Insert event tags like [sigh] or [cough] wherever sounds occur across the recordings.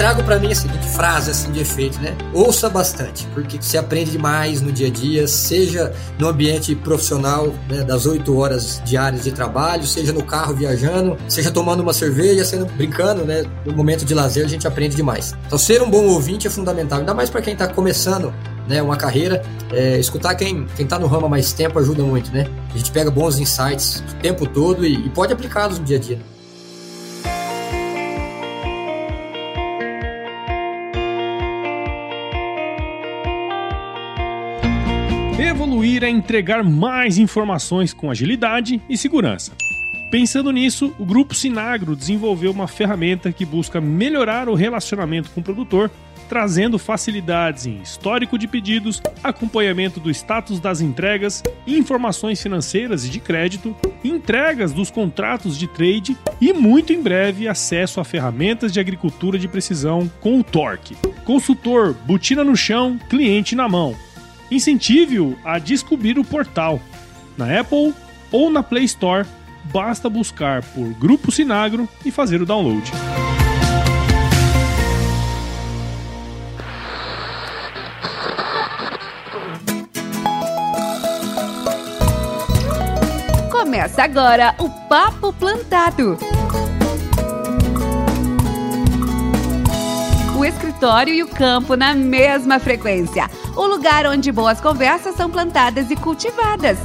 trago para mim a seguinte frase assim de efeito, né? Ouça bastante, porque você aprende demais no dia a dia, seja no ambiente profissional, né, das oito horas diárias de trabalho, seja no carro viajando, seja tomando uma cerveja, sendo brincando, né? No momento de lazer a gente aprende demais. Então ser um bom ouvinte é fundamental, ainda mais para quem está começando né, uma carreira. É, escutar quem, quem tá no ramo há mais tempo ajuda muito, né? A gente pega bons insights o tempo todo e, e pode aplicá-los no dia a dia. Evoluir é entregar mais informações com agilidade e segurança. Pensando nisso, o grupo Sinagro desenvolveu uma ferramenta que busca melhorar o relacionamento com o produtor trazendo facilidades em histórico de pedidos, acompanhamento do status das entregas, informações financeiras e de crédito, entregas dos contratos de trade e muito em breve acesso a ferramentas de agricultura de precisão com o Torque. Consultor, botina no chão, cliente na mão. Incentive-o a descobrir o portal na Apple ou na Play Store. Basta buscar por Grupo Sinagro e fazer o download. Começa agora o Papo Plantado. O escritório e o campo na mesma frequência. O lugar onde boas conversas são plantadas e cultivadas.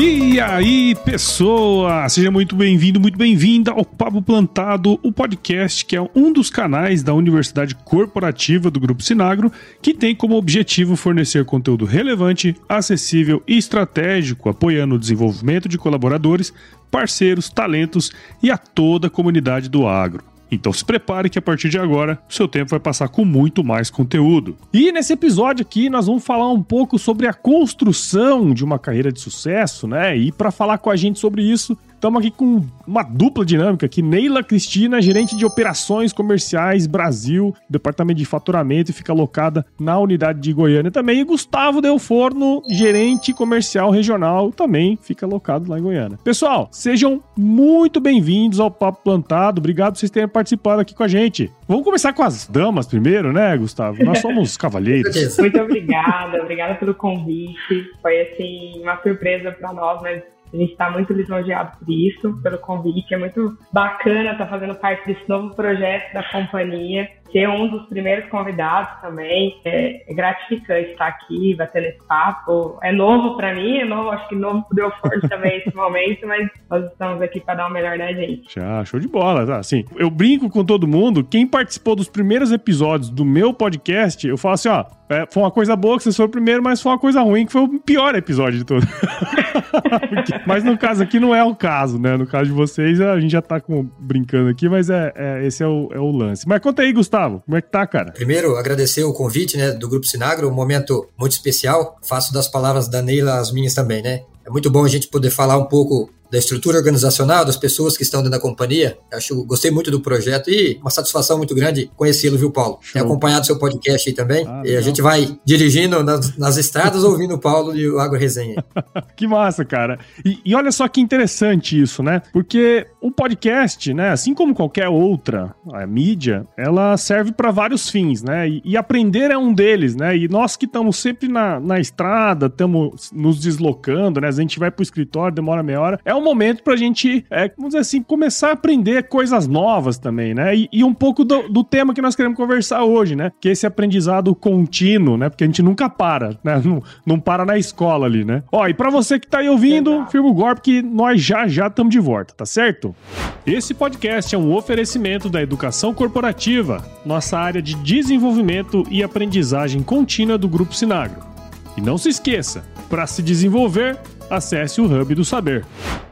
E aí, pessoa! Seja muito bem-vindo, muito bem-vinda ao Papo Plantado, o podcast que é um dos canais da Universidade Corporativa do Grupo Sinagro, que tem como objetivo fornecer conteúdo relevante, acessível e estratégico, apoiando o desenvolvimento de colaboradores, parceiros, talentos e a toda a comunidade do agro. Então se prepare que a partir de agora o seu tempo vai passar com muito mais conteúdo. E nesse episódio aqui nós vamos falar um pouco sobre a construção de uma carreira de sucesso, né? E para falar com a gente sobre isso, Estamos aqui com uma dupla dinâmica aqui. Neila Cristina, gerente de operações comerciais Brasil, departamento de faturamento e fica alocada na unidade de Goiânia também. E Gustavo Del Forno, gerente comercial regional, também fica alocado lá em Goiânia. Pessoal, sejam muito bem-vindos ao Papo Plantado. Obrigado por vocês terem participado aqui com a gente. Vamos começar com as damas primeiro, né, Gustavo? Nós somos [laughs] cavalheiros. Muito obrigada, obrigada pelo convite. Foi assim uma surpresa para nós, mas a gente está muito lisonjeado por isso, pelo convite. É muito bacana estar tá fazendo parte desse novo projeto da companhia ser um dos primeiros convidados também. É, é gratificante estar aqui, batendo esse papo. É novo para mim, é novo, acho que novo pro Delford [laughs] também esse momento, mas nós estamos aqui para dar o melhor da gente. Já, show de bola, tá? Assim, eu brinco com todo mundo, quem participou dos primeiros episódios do meu podcast, eu falo assim, ó, é, foi uma coisa boa que vocês foram o primeiro, mas foi uma coisa ruim que foi o pior episódio de todo. [laughs] mas no caso aqui não é o caso, né? No caso de vocês, a gente já tá com, brincando aqui, mas é, é esse é o, é o lance. Mas conta aí, Gustavo. Como é que tá, cara? Primeiro, agradecer o convite, né, do Grupo Sinagro, um momento muito especial. Faço das palavras da Neila as minhas também, né? É muito bom a gente poder falar um pouco da estrutura organizacional, das pessoas que estão dentro da companhia. Acho, gostei muito do projeto e uma satisfação muito grande conhecê-lo, viu, Paulo? Show. Tenho acompanhado seu podcast aí também. Ah, e a gente vai dirigindo nas, nas estradas ouvindo o Paulo e o Agro Resenha. [laughs] que massa, cara. E, e, olha só que interessante isso, né? Porque o podcast, né, assim como qualquer outra mídia, ela serve para vários fins, né? E, e, aprender é um deles, né? E nós que estamos sempre na, na estrada, estamos nos deslocando, né? A gente vai pro escritório, demora meia hora. É um momento pra gente, é, vamos dizer assim, começar a aprender coisas novas também, né? E, e um pouco do, do, tema que nós queremos conversar hoje, né? Que é esse aprendizado contínuo, né? Porque a gente nunca para, né? [laughs] Não, não para na escola ali, né? Ó, e pra você que tá aí ouvindo, firma o golpe que nós já já estamos de volta, tá certo? Esse podcast é um oferecimento da educação corporativa, nossa área de desenvolvimento e aprendizagem contínua do Grupo Sinagro. E não se esqueça, para se desenvolver, acesse o Hub do Saber.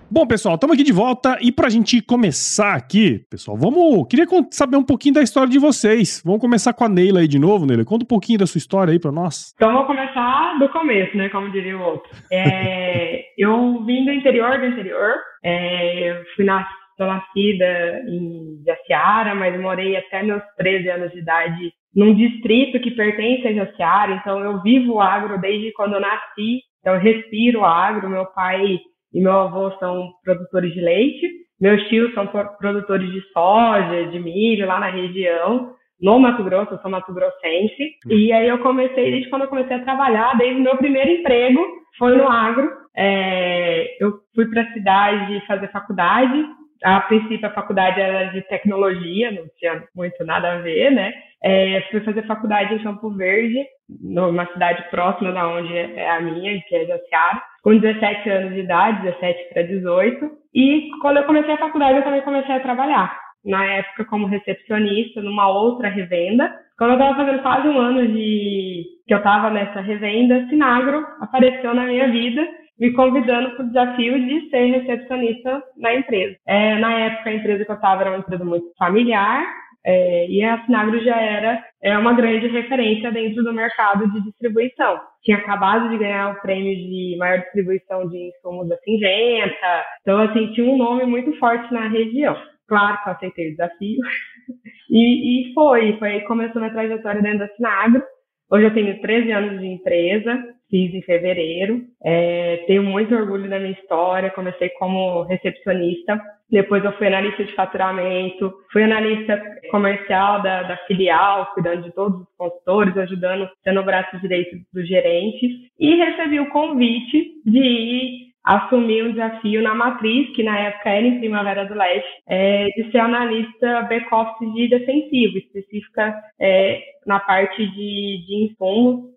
Bom, pessoal, estamos aqui de volta e para a gente começar aqui, pessoal, vamos. Queria saber um pouquinho da história de vocês. Vamos começar com a Neila aí de novo, Neila. Conta um pouquinho da sua história aí para nós. Então, vou começar do começo, né? Como diria o outro. É, [laughs] eu vim do interior do interior. É, fui na, sou nascida em Jaciara, mas morei até meus 13 anos de idade num distrito que pertence a Jaciara. Então, eu vivo o agro desde quando eu nasci. Então, eu respiro agro. Meu pai e meu avô são produtores de leite. Meus tios são produtores de soja, de milho lá na região, no Mato Grosso, eu sou Mato Grossense. E aí eu comecei, desde quando eu comecei a trabalhar, desde o meu primeiro emprego, foi no agro. É, eu fui para a cidade fazer faculdade, a princípio a faculdade era de tecnologia, não tinha muito nada a ver, né? É, fui fazer faculdade em Campo Verde, numa cidade próxima da onde é a minha, que é Jaciara, com 17 anos de idade, 17 para 18. E quando eu comecei a faculdade, eu também comecei a trabalhar. Na época, como recepcionista, numa outra revenda. Quando eu estava fazendo quase um ano de que eu estava nessa revenda, Sinagro apareceu na minha vida me convidando para o desafio de ser recepcionista na empresa. É, na época, a empresa que eu estava era uma empresa muito familiar, é, e a Sinagro já era é, uma grande referência dentro do mercado de distribuição. Tinha acabado de ganhar o prêmio de maior distribuição de insumos da Singenta, então, assim, tinha um nome muito forte na região. Claro que eu aceitei o desafio. [laughs] e, e foi, foi aí que começou minha trajetória dentro da Sinagro. Hoje eu tenho 13 anos de empresa, fiz em fevereiro. É, tenho muito orgulho da minha história. Comecei como recepcionista, depois eu fui analista de faturamento, fui analista comercial da, da filial, cuidando de todos os consultores, ajudando, sendo o braço direito dos gerentes, e recebi o convite de ir assumir um desafio na matriz, que na época era em Primavera do Leste, é, de ser analista back-office de defensivo, específica é, na parte de, de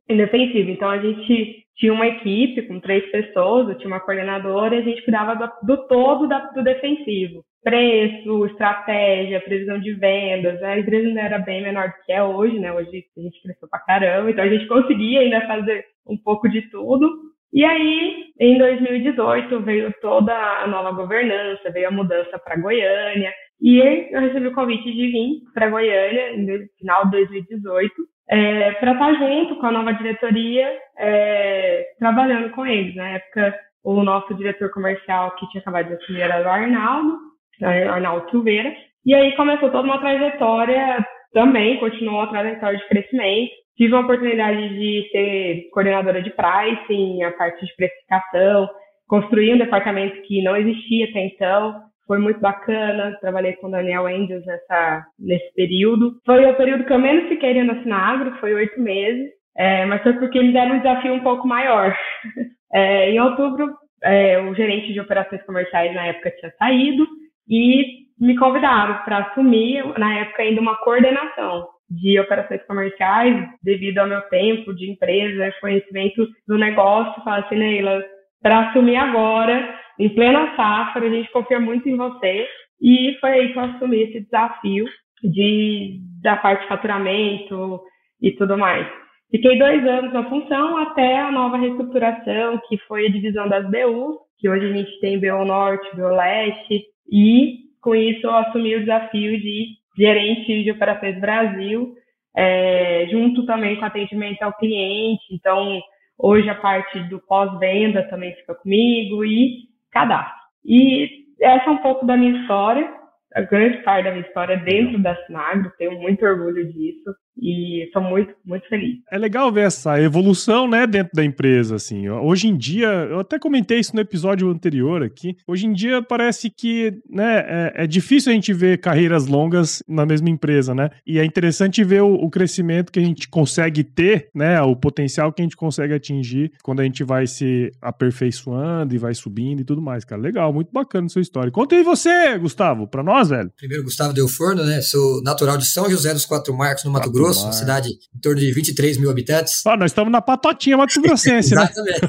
em defensivo. Então, a gente tinha uma equipe com três pessoas, eu tinha uma coordenadora e a gente cuidava do, do todo da, do defensivo. Preço, estratégia, previsão de vendas. A empresa ainda era bem menor do que é hoje, né? Hoje a gente cresceu pra caramba, então a gente conseguia ainda fazer um pouco de tudo. E aí, em 2018, veio toda a nova governança, veio a mudança para Goiânia, e eu recebi o convite de vir para Goiânia no final de 2018, é, para estar junto com a nova diretoria, é, trabalhando com eles. Na época, o nosso diretor comercial que tinha acabado de assumir era o Arnaldo, Arnaldo Silveira, e aí começou toda uma trajetória também, continuou a trajetória de crescimento, Tive a oportunidade de ser coordenadora de pricing, a parte de precificação, construir um departamento que não existia até então. Foi muito bacana, trabalhei com o Daniel Angels nessa, nesse período. Foi o período que eu menos fiquei dentro da Sinagro, foi oito meses, é, mas foi porque eles deram um desafio um pouco maior. [laughs] É, em outubro, é, o gerente de operações comerciais na época tinha saído e me convidaram para assumir, na época, ainda uma coordenação de operações comerciais, devido ao meu tempo de empresa, conhecimento do negócio, falar assim, Neila, para assumir agora, em plena safra, a gente confia muito em você. E foi aí que eu assumi esse desafio de, da parte de faturamento e tudo mais. Fiquei dois anos na função até a nova reestruturação, que foi a divisão das BUs, que hoje a gente tem BU Norte, BU Leste, e com isso eu assumi o desafio de gerente de operações Brasil, é, junto também com atendimento ao cliente. Então, hoje a parte do pós-venda também fica comigo e cadastro. E essa é um pouco da minha história, a grande parte da minha história dentro da Sinagro, tenho muito orgulho disso e estou muito, muito feliz. É legal ver essa evolução, né, dentro da empresa, assim. Hoje em dia, eu até comentei isso no episódio anterior aqui, hoje em dia parece que, né, é, é difícil a gente ver carreiras longas na mesma empresa, né, e é interessante ver o, o, crescimento que a gente consegue ter, né, o potencial que a gente consegue atingir quando a gente vai se aperfeiçoando e vai subindo e tudo mais, cara. Legal, muito bacana a sua história. Conta aí você, Gustavo, pra nós, velho. Primeiro, Gustavo Del Forno, né, sou natural de São José dos Quatro Marcos, no Mato Quatro Grosso, Grosso, uma cidade em torno de 23 mil habitantes. Ah, nós estamos na patotinha Mato Grossense, né? Exatamente.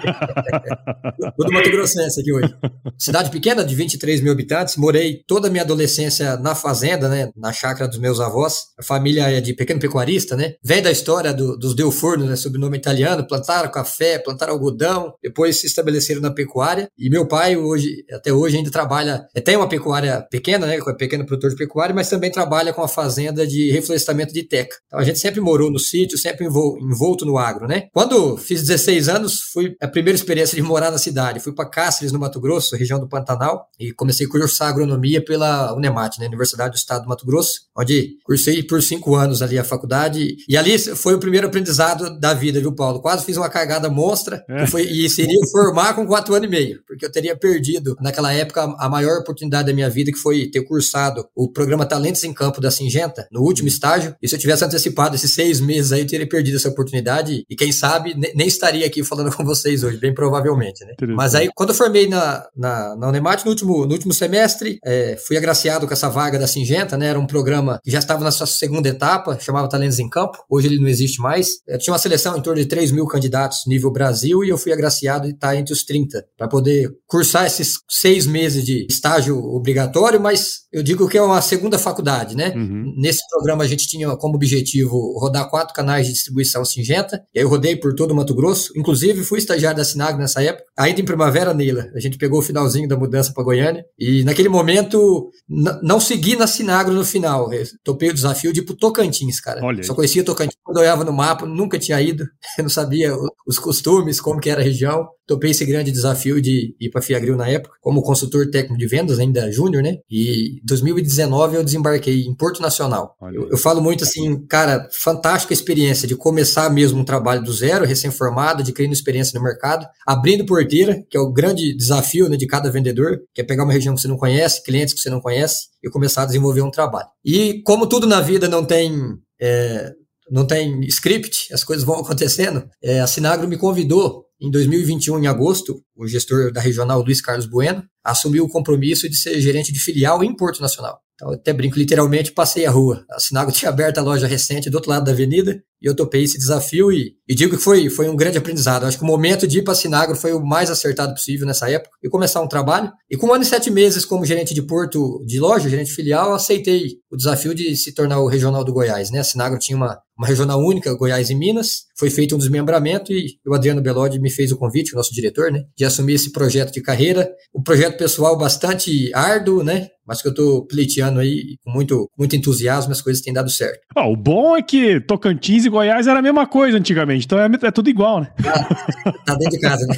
Todo Mato Grossense aqui hoje. Cidade pequena, de 23 mil habitantes. Morei toda a minha adolescência na fazenda, né? Na chácara dos meus avós. A família é de pequeno pecuarista, né? Vem da história do, dos Del Forno, né? Sobrenome italiano. Plantaram café, plantaram algodão. Depois se estabeleceram na pecuária. E meu pai, hoje, até hoje, ainda trabalha... É, tem uma pecuária pequena, né? Pequeno produtor de pecuária, mas também trabalha com a fazenda de reflorestamento de teca. Então, a gente sempre morou no sítio, sempre envolto no agro, né? Quando fiz 16 anos, fui a primeira experiência de morar na cidade. Fui para Cáceres, no Mato Grosso, região do Pantanal, e comecei a cursar agronomia pela Unemat, né? Universidade do Estado do Mato Grosso, onde cursei por cinco anos ali a faculdade. E ali foi o primeiro aprendizado da vida, viu, Paulo? Quase fiz uma cagada monstra é. foi, e seria formar com quatro anos e meio, porque eu teria perdido, naquela época, a maior oportunidade da minha vida, que foi ter cursado o programa Talentos em Campo da Singenta, no último estágio. E se eu tivesse antecipado esses seis meses aí, eu teria perdido essa oportunidade. E quem sabe, nem estaria aqui falando [laughs] com vocês hoje, bem provavelmente, né? Mas aí, quando eu formei na, na, na Unemat, no último, no último semestre, é, fui agraciado com essa vaga da Singenta, né? Era um programa que já estava na sua segunda etapa, chamava Talentos em Campo. Hoje ele não existe mais. Eu tinha uma seleção em torno de 3 mil candidatos nível Brasil e eu fui agraciado e estar entre os 30 para poder cursar esses seis meses de estágio obrigatório, mas eu digo que é uma segunda faculdade, né? Uhum. Nesse programa a gente tinha como objetivo rodar quatro canais de distribuição Singenta, e aí eu rodei por todo o Mato Grosso, inclusive fui estagiário da Sinag nessa época, ainda em primavera, Neila, a gente pegou o finalzinho da mudança para Goiânia, e naquele momento não segui na Sinagro no final, eu topei o desafio de ir pro Tocantins, cara. Olha Só conhecia Tocantins quando eu olhava no mapa, nunca tinha ido, [laughs] eu não sabia os costumes, como que era a região, topei esse grande desafio de ir para Fiagril na época, como consultor técnico de vendas, ainda júnior, né? E em 2019 eu desembarquei em Porto Nacional. Eu, eu, falo muito assim, cara, fantástica experiência de começar mesmo um trabalho do zero, recém-formado, de criando experiência no mercado, abrindo porteira, que é o grande desafio né, de cada vendedor, que é pegar uma região que você não conhece, clientes que você não conhece, e começar a desenvolver um trabalho. E como tudo na vida não tem é, não tem script, as coisas vão [laughs] acontecendo. É, a Sinagro me convidou em 2021, em agosto, o gestor da regional, Luiz Carlos Bueno, assumiu o compromisso de ser gerente de filial em Porto Nacional. Então, eu até brinco, literalmente passei a rua. A Sinago [laughs] tinha aberto a loja recente do outro lado da avenida e eu topei esse desafio e, e digo que foi, foi um grande aprendizado. acho que o momento de ir para a Sinagro foi o mais acertado possível nessa época e começar um trabalho. E com um ano e sete meses como gerente de porto de loja, gerente filial, aceitei o desafio de se tornar o regional do Goiás. Né? A Sinagro tinha uma, uma regional única, Goiás e Minas. Foi feito um desmembramento e o Adriano Belodi me fez o convite, o nosso diretor, né, de assumir esse projeto de carreira. Um projeto pessoal bastante árduo, né, mas que eu tô pleiteando aí com muito, muito entusiasmo, as coisas têm dado certo. Ah, o bom é que Tocantins e Goiás era a mesma coisa antigamente, então é, é tudo igual, né? Ah, tá dentro de casa, né?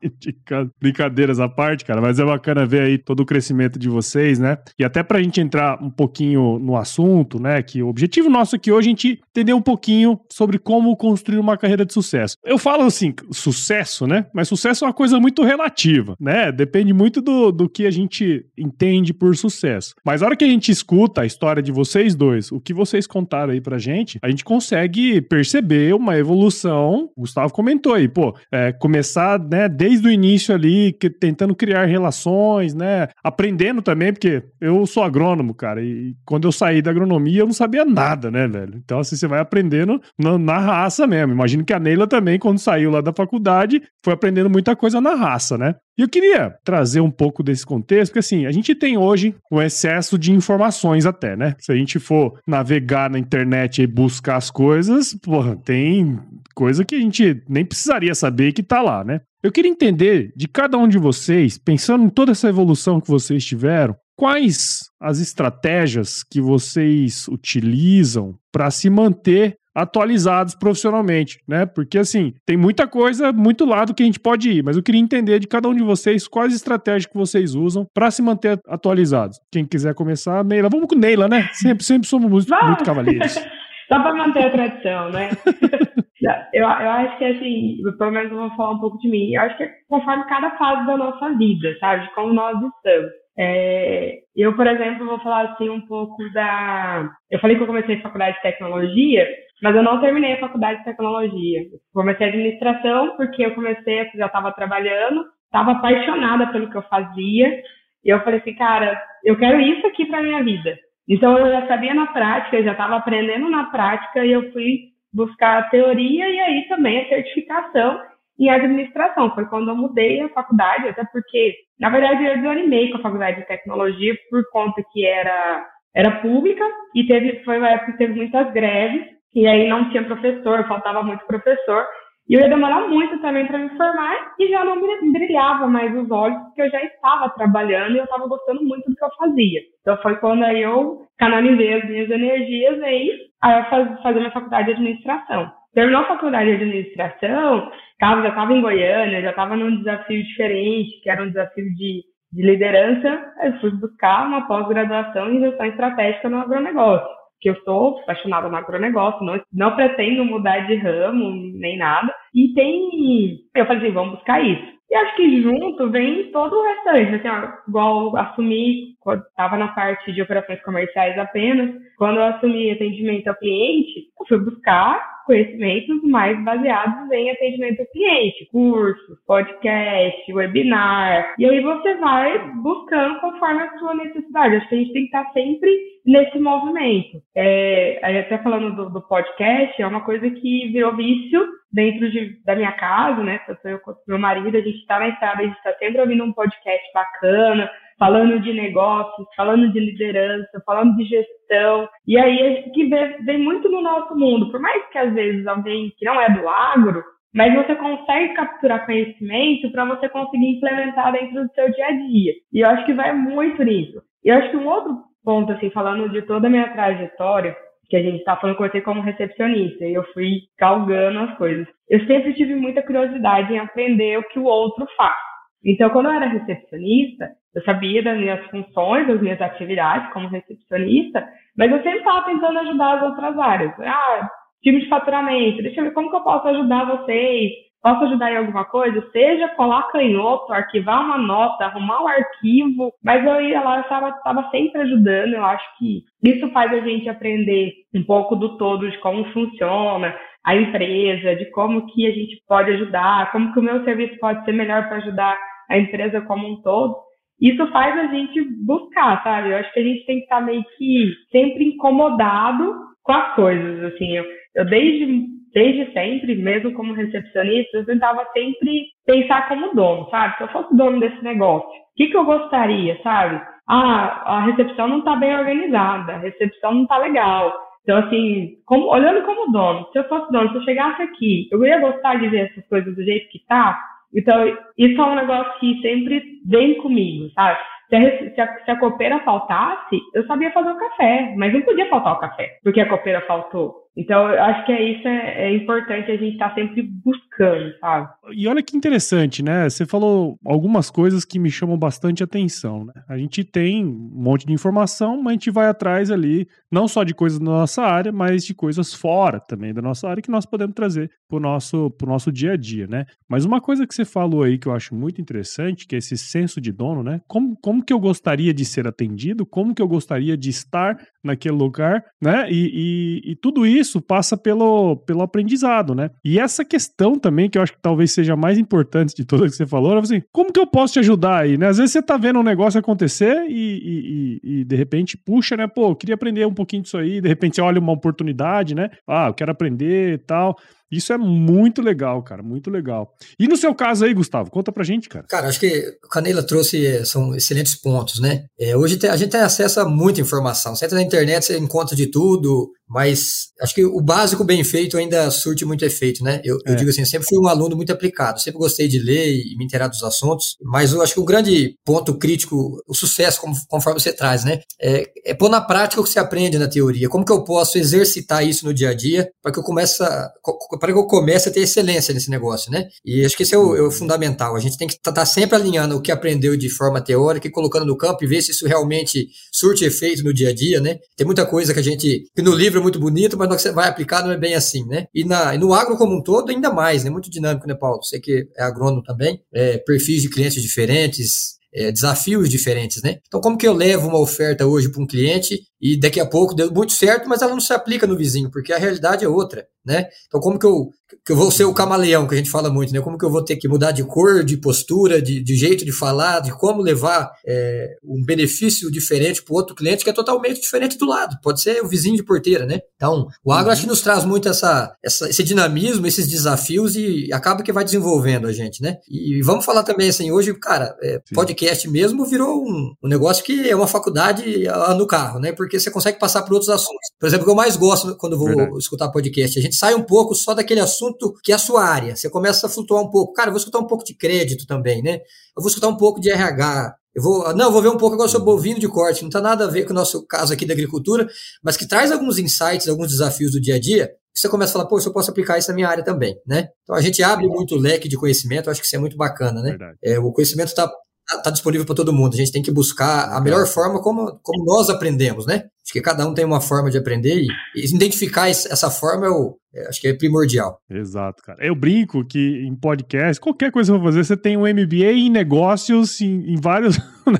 [laughs] de casa. Brincadeiras à parte, cara, mas é bacana ver aí todo o crescimento de vocês, né? E até pra gente entrar um pouquinho no assunto, né, que o objetivo nosso aqui hoje é a gente entender um pouquinho sobre como construir uma carreira de sucesso. Eu falo assim, sucesso, né? Mas sucesso é uma coisa muito relativa, né? Depende muito do, do que a gente entende entende por sucesso. Mas a hora que a gente escuta a história de vocês dois, o que vocês contaram aí pra gente, a gente consegue perceber uma evolução. O Gustavo comentou aí, pô, é, começar, né, desde o início ali, que, tentando criar relações, né, aprendendo também, porque eu sou agrônomo, cara, e quando eu saí da agronomia eu não sabia nada, né, velho? Então, assim, você vai aprendendo na, na raça mesmo. Imagino que a Neila também, quando saiu lá da faculdade, foi aprendendo muita coisa na raça, né? E eu queria trazer um pouco desse contexto, porque assim, a gente tem hoje um excesso de informações até, né? Se a gente for navegar na internet e buscar as coisas, porra, tem coisa que a gente nem precisaria saber que tá lá, né? Eu queria entender de cada um de vocês, pensando em toda essa evolução que vocês tiveram, quais as estratégias que vocês utilizam para se manter atualizados profissionalmente, né? Porque assim, tem muita coisa, muito lado que a gente pode ir, mas eu queria entender de cada um de vocês quais estratégias que vocês usam para se manter atualizados. Quem quiser começar, Neila, vamos com Neila, né? Sempre, sempre somos muito, muito cavaleiros. [laughs] Só para manter a tradição, né? [laughs] eu, eu acho que assim, pelo menos eu vou falar um pouco de mim. Eu acho que é conforme cada fase da nossa vida, sabe? De como nós estamos. É, eu, por exemplo, vou falar assim um pouco da. Eu falei que eu comecei a faculdade de tecnologia, mas eu não terminei a faculdade de tecnologia. Comecei administração porque eu comecei, já estava trabalhando, estava apaixonada pelo que eu fazia, e eu falei assim, cara, eu quero isso aqui para minha vida. Então eu já sabia na prática, já estava aprendendo na prática, e eu fui buscar a teoria e aí também a certificação em administração. Foi quando eu mudei a faculdade, até porque, na verdade, eu desanimei com a faculdade de tecnologia por conta que era, era pública e teve, foi uma época que teve muitas greves, e aí não tinha professor, faltava muito professor. E eu ia demorar muito também para me formar e já não brilhava mais os olhos, porque eu já estava trabalhando e eu estava gostando muito do que eu fazia. Então foi quando aí eu canalizei as minhas energias aí, aí eu faz, fazer minha faculdade de administração. Terminou a faculdade de administração, já estava em Goiânia, já estava num desafio diferente, que era um desafio de, de liderança, eu fui buscar uma pós-graduação em gestão estratégica no agronegócio que eu sou apaixonada no agronegócio, não, não pretendo mudar de ramo nem nada. E tem. Eu falei assim, vamos buscar isso. E acho que junto vem todo o restante, assim, ó, igual assumi, quando estava na parte de operações comerciais apenas, quando eu assumi atendimento ao cliente, eu fui buscar conhecimentos mais baseados em atendimento ao cliente, cursos, podcast, webinar, e aí você vai buscando conforme a sua necessidade. Acho que a gente tem que estar sempre nesse movimento. É, até falando do, do podcast, é uma coisa que virou vício dentro de, da minha casa, né? Tanto eu quanto meu marido, a gente está na estrada, a gente está sempre ouvindo um podcast bacana, falando de negócios, falando de liderança, falando de gestão. E aí que vem, vem muito no nosso mundo. Por mais que às vezes alguém que não é do agro, mas você consegue capturar conhecimento para você conseguir implementar dentro do seu dia a dia. E eu acho que vai muito nisso. E eu acho que um outro ponto, assim, falando de toda a minha trajetória, que a gente está falando, comecei como recepcionista, e eu fui galgando as coisas. Eu sempre tive muita curiosidade em aprender o que o outro faz. Então, quando eu era recepcionista, eu sabia das minhas funções, das minhas atividades como recepcionista, mas eu sempre estava tentando ajudar as outras áreas. Ah, time de faturamento, deixa eu ver como que eu posso ajudar vocês, posso ajudar em alguma coisa, seja colar canhoto, arquivar uma nota, arrumar um arquivo, mas eu ia lá, eu estava sempre ajudando, eu acho que isso faz a gente aprender um pouco do todo, de como funciona a empresa, de como que a gente pode ajudar, como que o meu serviço pode ser melhor para ajudar a empresa como um todo. Isso faz a gente buscar, sabe? Eu acho que a gente tem que estar meio que sempre incomodado com as coisas, assim. Eu, eu desde, desde sempre, mesmo como recepcionista, eu tentava sempre pensar como dono, sabe? Se eu fosse dono desse negócio, o que, que eu gostaria, sabe? Ah, a recepção não está bem organizada, a recepção não está legal. Então, assim, como, olhando como dono, se eu fosse dono, se eu chegasse aqui, eu ia gostar de ver essas coisas do jeito que tá, então, isso é um negócio que sempre vem comigo, sabe? Se a, se, a, se a copeira faltasse, eu sabia fazer o café, mas não podia faltar o café, porque a copeira faltou. Então, eu acho que é isso é, é importante a gente estar tá sempre buscando, sabe? E olha que interessante, né? Você falou algumas coisas que me chamam bastante atenção, né? A gente tem um monte de informação, mas a gente vai atrás ali, não só de coisas da nossa área, mas de coisas fora também da nossa área que nós podemos trazer para o nosso, pro nosso dia a dia, né? Mas uma coisa que você falou aí que eu acho muito interessante, que é esse senso de dono, né? Como, como que eu gostaria de ser atendido, como que eu gostaria de estar naquele lugar, né? E, e, e tudo isso passa pelo, pelo aprendizado, né? E essa questão também, que eu acho que talvez seja mais importante de todas que você falou, é assim, como que eu posso te ajudar aí, né? Às vezes você tá vendo um negócio acontecer e, e, e de repente puxa, né? Pô, eu queria aprender um pouquinho disso aí, de repente olha uma oportunidade, né? Ah, eu quero aprender e tal. Isso é muito legal, cara, muito legal. E no seu caso aí, Gustavo, conta pra gente, cara. Cara, acho que o Canela trouxe, eh, são excelentes pontos, né? É, hoje a gente tem acesso a muita informação. Você entra na internet, você encontra de tudo, mas acho que o básico bem feito ainda surte muito efeito, né? Eu, é. eu digo assim, sempre fui um aluno muito aplicado, sempre gostei de ler e me inteirar dos assuntos, mas eu acho que o grande ponto crítico, o sucesso, conforme você traz, né? É, é pôr na prática o que você aprende na teoria. Como que eu posso exercitar isso no dia a dia para que eu comece a, para que eu comece a ter excelência nesse negócio, né? E acho que esse é o, é o fundamental. A gente tem que estar tá sempre alinhando o que aprendeu de forma teórica e colocando no campo e ver se isso realmente surte efeito no dia a dia, né? Tem muita coisa que a gente, que no livro é muito bonito, mas você vai aplicar não é bem assim, né? E, na, e no agro como um todo, ainda mais, né? Muito dinâmico, né, Paulo? Você que é agrônomo também, é, perfis de clientes diferentes, é, desafios diferentes, né? Então, como que eu levo uma oferta hoje para um cliente e daqui a pouco deu muito certo, mas ela não se aplica no vizinho, porque a realidade é outra, né? Então, como que eu, que eu vou ser o camaleão, que a gente fala muito, né? Como que eu vou ter que mudar de cor, de postura, de, de jeito de falar, de como levar é, um benefício diferente para o outro cliente que é totalmente diferente do lado. Pode ser o vizinho de porteira, né? Então, o agro uhum. acho que nos traz muito essa, essa, esse dinamismo, esses desafios e acaba que vai desenvolvendo a gente, né? E vamos falar também assim, hoje, cara, é, podcast mesmo virou um, um negócio que é uma faculdade no carro, né? Porque porque você consegue passar por outros assuntos. Por exemplo, o que eu mais gosto quando vou Verdade. escutar podcast, a gente sai um pouco só daquele assunto que é a sua área. Você começa a flutuar um pouco. Cara, eu vou escutar um pouco de crédito também, né? Eu vou escutar um pouco de RH, eu vou, não, vou ver um pouco agora sobre bovino de corte, não está nada a ver com o nosso caso aqui da agricultura, mas que traz alguns insights, alguns desafios do dia a dia, você começa a falar, pô, eu posso aplicar isso na minha área também, né? Então a gente abre muito o leque de conhecimento, acho que isso é muito bacana, né? É, o conhecimento está tá, tá disponível para todo mundo, a gente tem que buscar a melhor forma como, como nós aprendemos, né? Acho que cada um tem uma forma de aprender e, e identificar essa forma é o, é, acho que é primordial. Exato, cara. Eu brinco que em podcast, qualquer coisa que você fazer, você tem um MBA em negócios, em, em vários. [laughs] Né?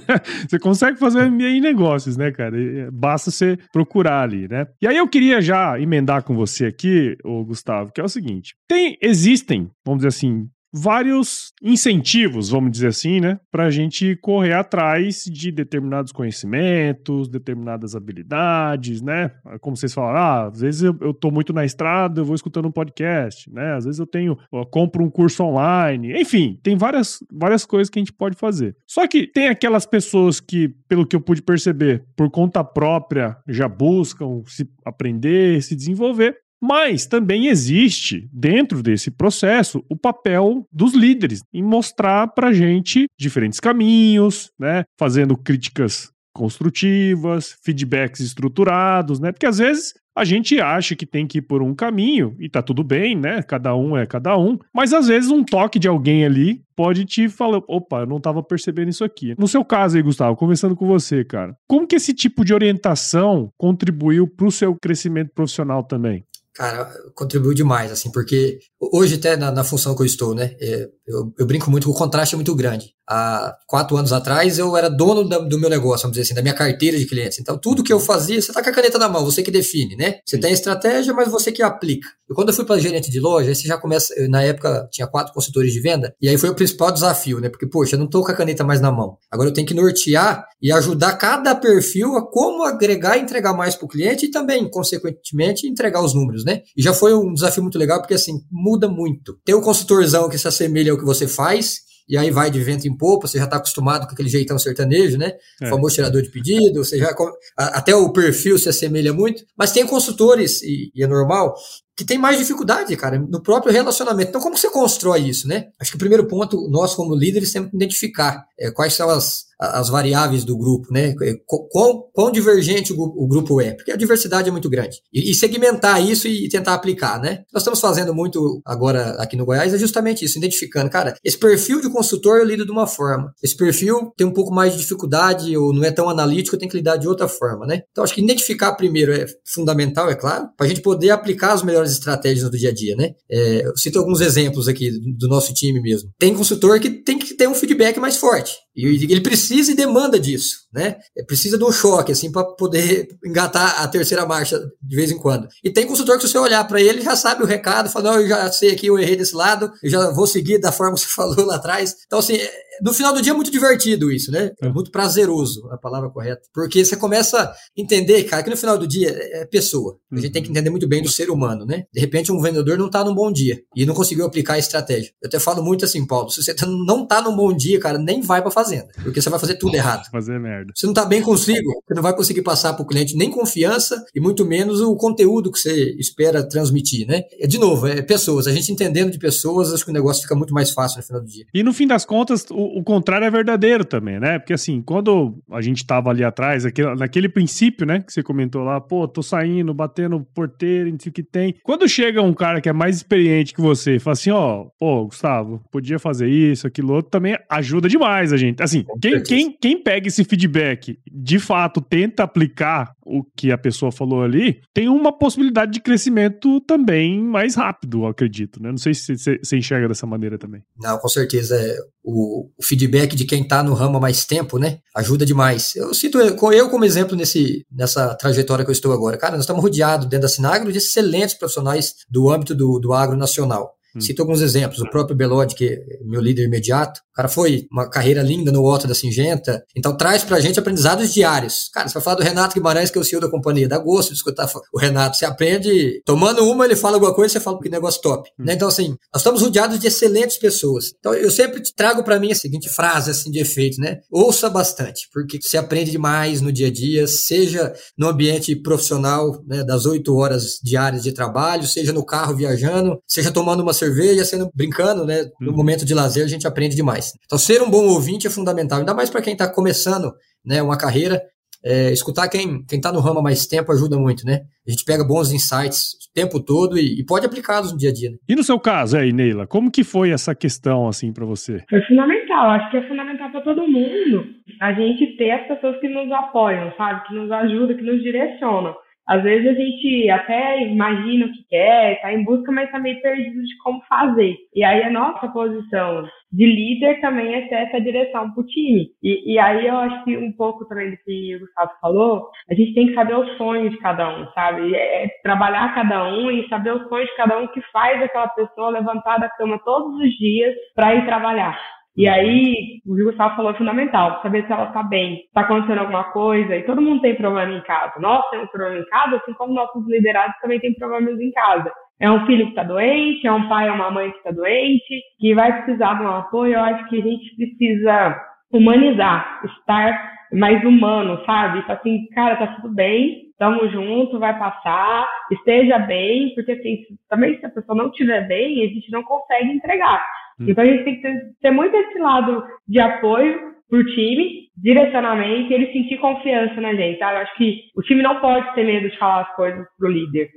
Você consegue fazer um MBA em negócios, né, cara? Basta você procurar ali, né? E aí eu queria já emendar com você aqui, o Gustavo, que é o seguinte: tem, existem, vamos dizer assim, vários incentivos, vamos dizer assim, né, para a gente correr atrás de determinados conhecimentos, determinadas habilidades, né? Como vocês falaram, ah, às vezes eu, eu tô muito na estrada, eu vou escutando um podcast, né? Às vezes eu tenho, eu compro um curso online, enfim, tem várias, várias coisas que a gente pode fazer. Só que tem aquelas pessoas que, pelo que eu pude perceber, por conta própria já buscam se aprender, se desenvolver, mas também existe, dentro desse processo, o papel dos líderes em mostrar para gente diferentes caminhos, né? Fazendo críticas construtivas, feedbacks estruturados, né? Porque às vezes a gente acha que tem que ir por um caminho e tá tudo bem, né? Cada um é cada um, mas às vezes um toque de alguém ali pode te falar, opa, eu não tava percebendo isso aqui. No seu caso aí, Gustavo, conversando com você, cara, como que esse tipo de orientação contribuiu para o seu crescimento profissional também? Cara, contribuiu demais, assim, porque hoje até na, na função que eu estou, né, é, eu, eu, brinco muito, o contraste é muito grande. Há quatro anos atrás eu era dono da, do meu negócio, vamos dizer assim, da minha carteira de clientes. Então tudo que eu fazia, você tá com a caneta na mão, você que define, né? Você tem a estratégia, mas você que aplica. E quando eu fui para gerente de loja, aí você já começa, na época tinha quatro consultores de venda, e aí foi o principal desafio, né? Porque, poxa, eu não tô com a caneta mais na mão. Agora eu tenho que nortear e ajudar cada perfil a como agregar e entregar mais para o cliente e também, consequentemente, entregar os números, né? E já foi um desafio muito legal, porque assim, muda muito. Tem o consultorzão que se assemelha ao que você faz, e aí vai de vento em popa, você já está acostumado com aquele jeitão sertanejo, né? É. O famoso tirador de pedido, você já até o perfil se assemelha muito, mas tem consultores, e, e é normal, que tem mais dificuldade, cara, no próprio relacionamento. Então, como você constrói isso, né? Acho que o primeiro ponto, nós como líderes temos que identificar é, quais são as, as variáveis do grupo, né? É, quão, quão divergente o, grupo é, porque a diversidade é muito grande. E, e, segmentar isso e tentar aplicar, né? Nós estamos fazendo muito agora aqui no Goiás é justamente isso, identificando, cara, esse perfil de consultor eu lido de uma forma, esse perfil tem um pouco mais de dificuldade ou não é tão analítico, eu tenho que lidar de outra forma, né? Então, acho que identificar primeiro é fundamental, é claro, para a gente poder aplicar as melhores estratégias do dia a dia, né? É, eu cito alguns exemplos aqui do nosso time mesmo. Tem consultor que tem que ter um feedback mais forte. E ele precisa e demanda disso, né? É, precisa de um choque, assim, para poder engatar a terceira marcha de vez em quando. E tem consultor que, se você olhar para ele, já sabe o recado, fala: não, eu já sei aqui, eu errei desse lado, eu já vou seguir da forma que você [laughs] falou lá atrás. Então, assim, é, no final do dia é muito divertido isso, né? É muito prazeroso, a palavra correta. Porque você começa a entender, cara, que no final do dia é pessoa. A gente tem que entender muito bem do ser humano, né? De repente, um vendedor não tá num bom dia e não conseguiu aplicar a estratégia. Eu até falo muito assim, Paulo, se você não tá num bom dia, cara, nem vai pra fazenda. Porque você vai fazer tudo errado. Fazer merda. Você não tá bem consigo, você não vai conseguir passar pro cliente nem confiança e muito menos o conteúdo que você espera transmitir, né? É, de novo, é pessoas. A gente entendendo de pessoas, acho que o negócio fica muito mais fácil no final do dia. E no fim das contas, o o, contrário é verdadeiro também, né? Porque assim, quando a gente tava ali atrás, aquele, naquele princípio, né, que você comentou lá, pô, tô saindo, batendo porteiro, não sei o que tem. Quando chega um cara que é mais experiente que você e fala assim, ó, pô, Gustavo, podia fazer isso, aquilo outro, também ajuda demais a gente. Assim, quem, quem, quem pega esse feedback, de fato, tenta aplicar o que a pessoa falou ali, tem uma possibilidade de crescimento também mais rápido, acredito, né? Não sei se você enxerga dessa maneira também. Não, com certeza. É, o, o feedback de quem está no ramo há mais tempo, né? Ajuda demais. Eu cito eu como exemplo nesse, nessa trajetória que eu estou agora. Cara, nós estamos rodeados dentro da Sinagro de excelentes profissionais do âmbito do, do agro nacional. Hum. Cito alguns exemplos. O próprio Belodi, que é meu líder imediato, o cara foi uma carreira linda no Otto da Singenta, então traz pra gente aprendizados diários. Cara, você vai falar do Renato Guimarães, que é o CEO da companhia, dá gosto de escutar o Renato. Você aprende, tomando uma, ele fala alguma coisa, você fala que negócio top. Hum. Né? Então, assim, nós estamos rodeados de excelentes pessoas. Então, eu sempre trago para mim a seguinte frase, assim, de efeito, né? Ouça bastante, porque você aprende demais no dia a dia, seja no ambiente profissional, né, das oito horas diárias de trabalho, seja no carro viajando, seja tomando uma cerveja, sendo brincando, né? No hum. momento de lazer, a gente aprende demais. Então, ser um bom ouvinte é fundamental, ainda mais para quem está começando né, uma carreira. É, escutar quem está no ramo há mais tempo ajuda muito, né? A gente pega bons insights o tempo todo e, e pode aplicá-los no dia a dia. Né? E no seu caso aí, Neila, como que foi essa questão assim para você? Foi fundamental, acho que é fundamental para todo mundo a gente ter as pessoas que nos apoiam, sabe? Que nos ajudam, que nos direcionam. Às vezes a gente até imagina o que quer, está em busca, mas está meio perdido de como fazer. E aí a nossa posição de líder também é ter essa direção para o time. E, e, aí eu acho que um pouco também do que o Gustavo falou, a gente tem que saber os sonhos de cada um, sabe? É, trabalhar cada um e saber os sonhos de cada um que faz aquela pessoa levantar da cama todos os dias para ir trabalhar. E aí, o Gustavo falou fundamental, saber se ela está bem, está acontecendo alguma coisa, e todo mundo tem problema em casa. Nós temos problema em casa, assim como nossos liderados também têm problemas em casa. É um filho que está doente, é um pai ou uma mãe que está doente, que vai precisar de um apoio. Eu acho que a gente precisa humanizar, estar mais humano, sabe? Então, assim, cara, tá tudo bem, tamo junto, vai passar, esteja bem, porque assim, também se a pessoa não estiver bem, a gente não consegue entregar. Hum. Então a gente tem que ter, ter muito esse lado de apoio pro time, direcionamento, e ele sentir confiança na gente, sabe? Eu acho que o time não pode ter medo de falar as coisas pro líder.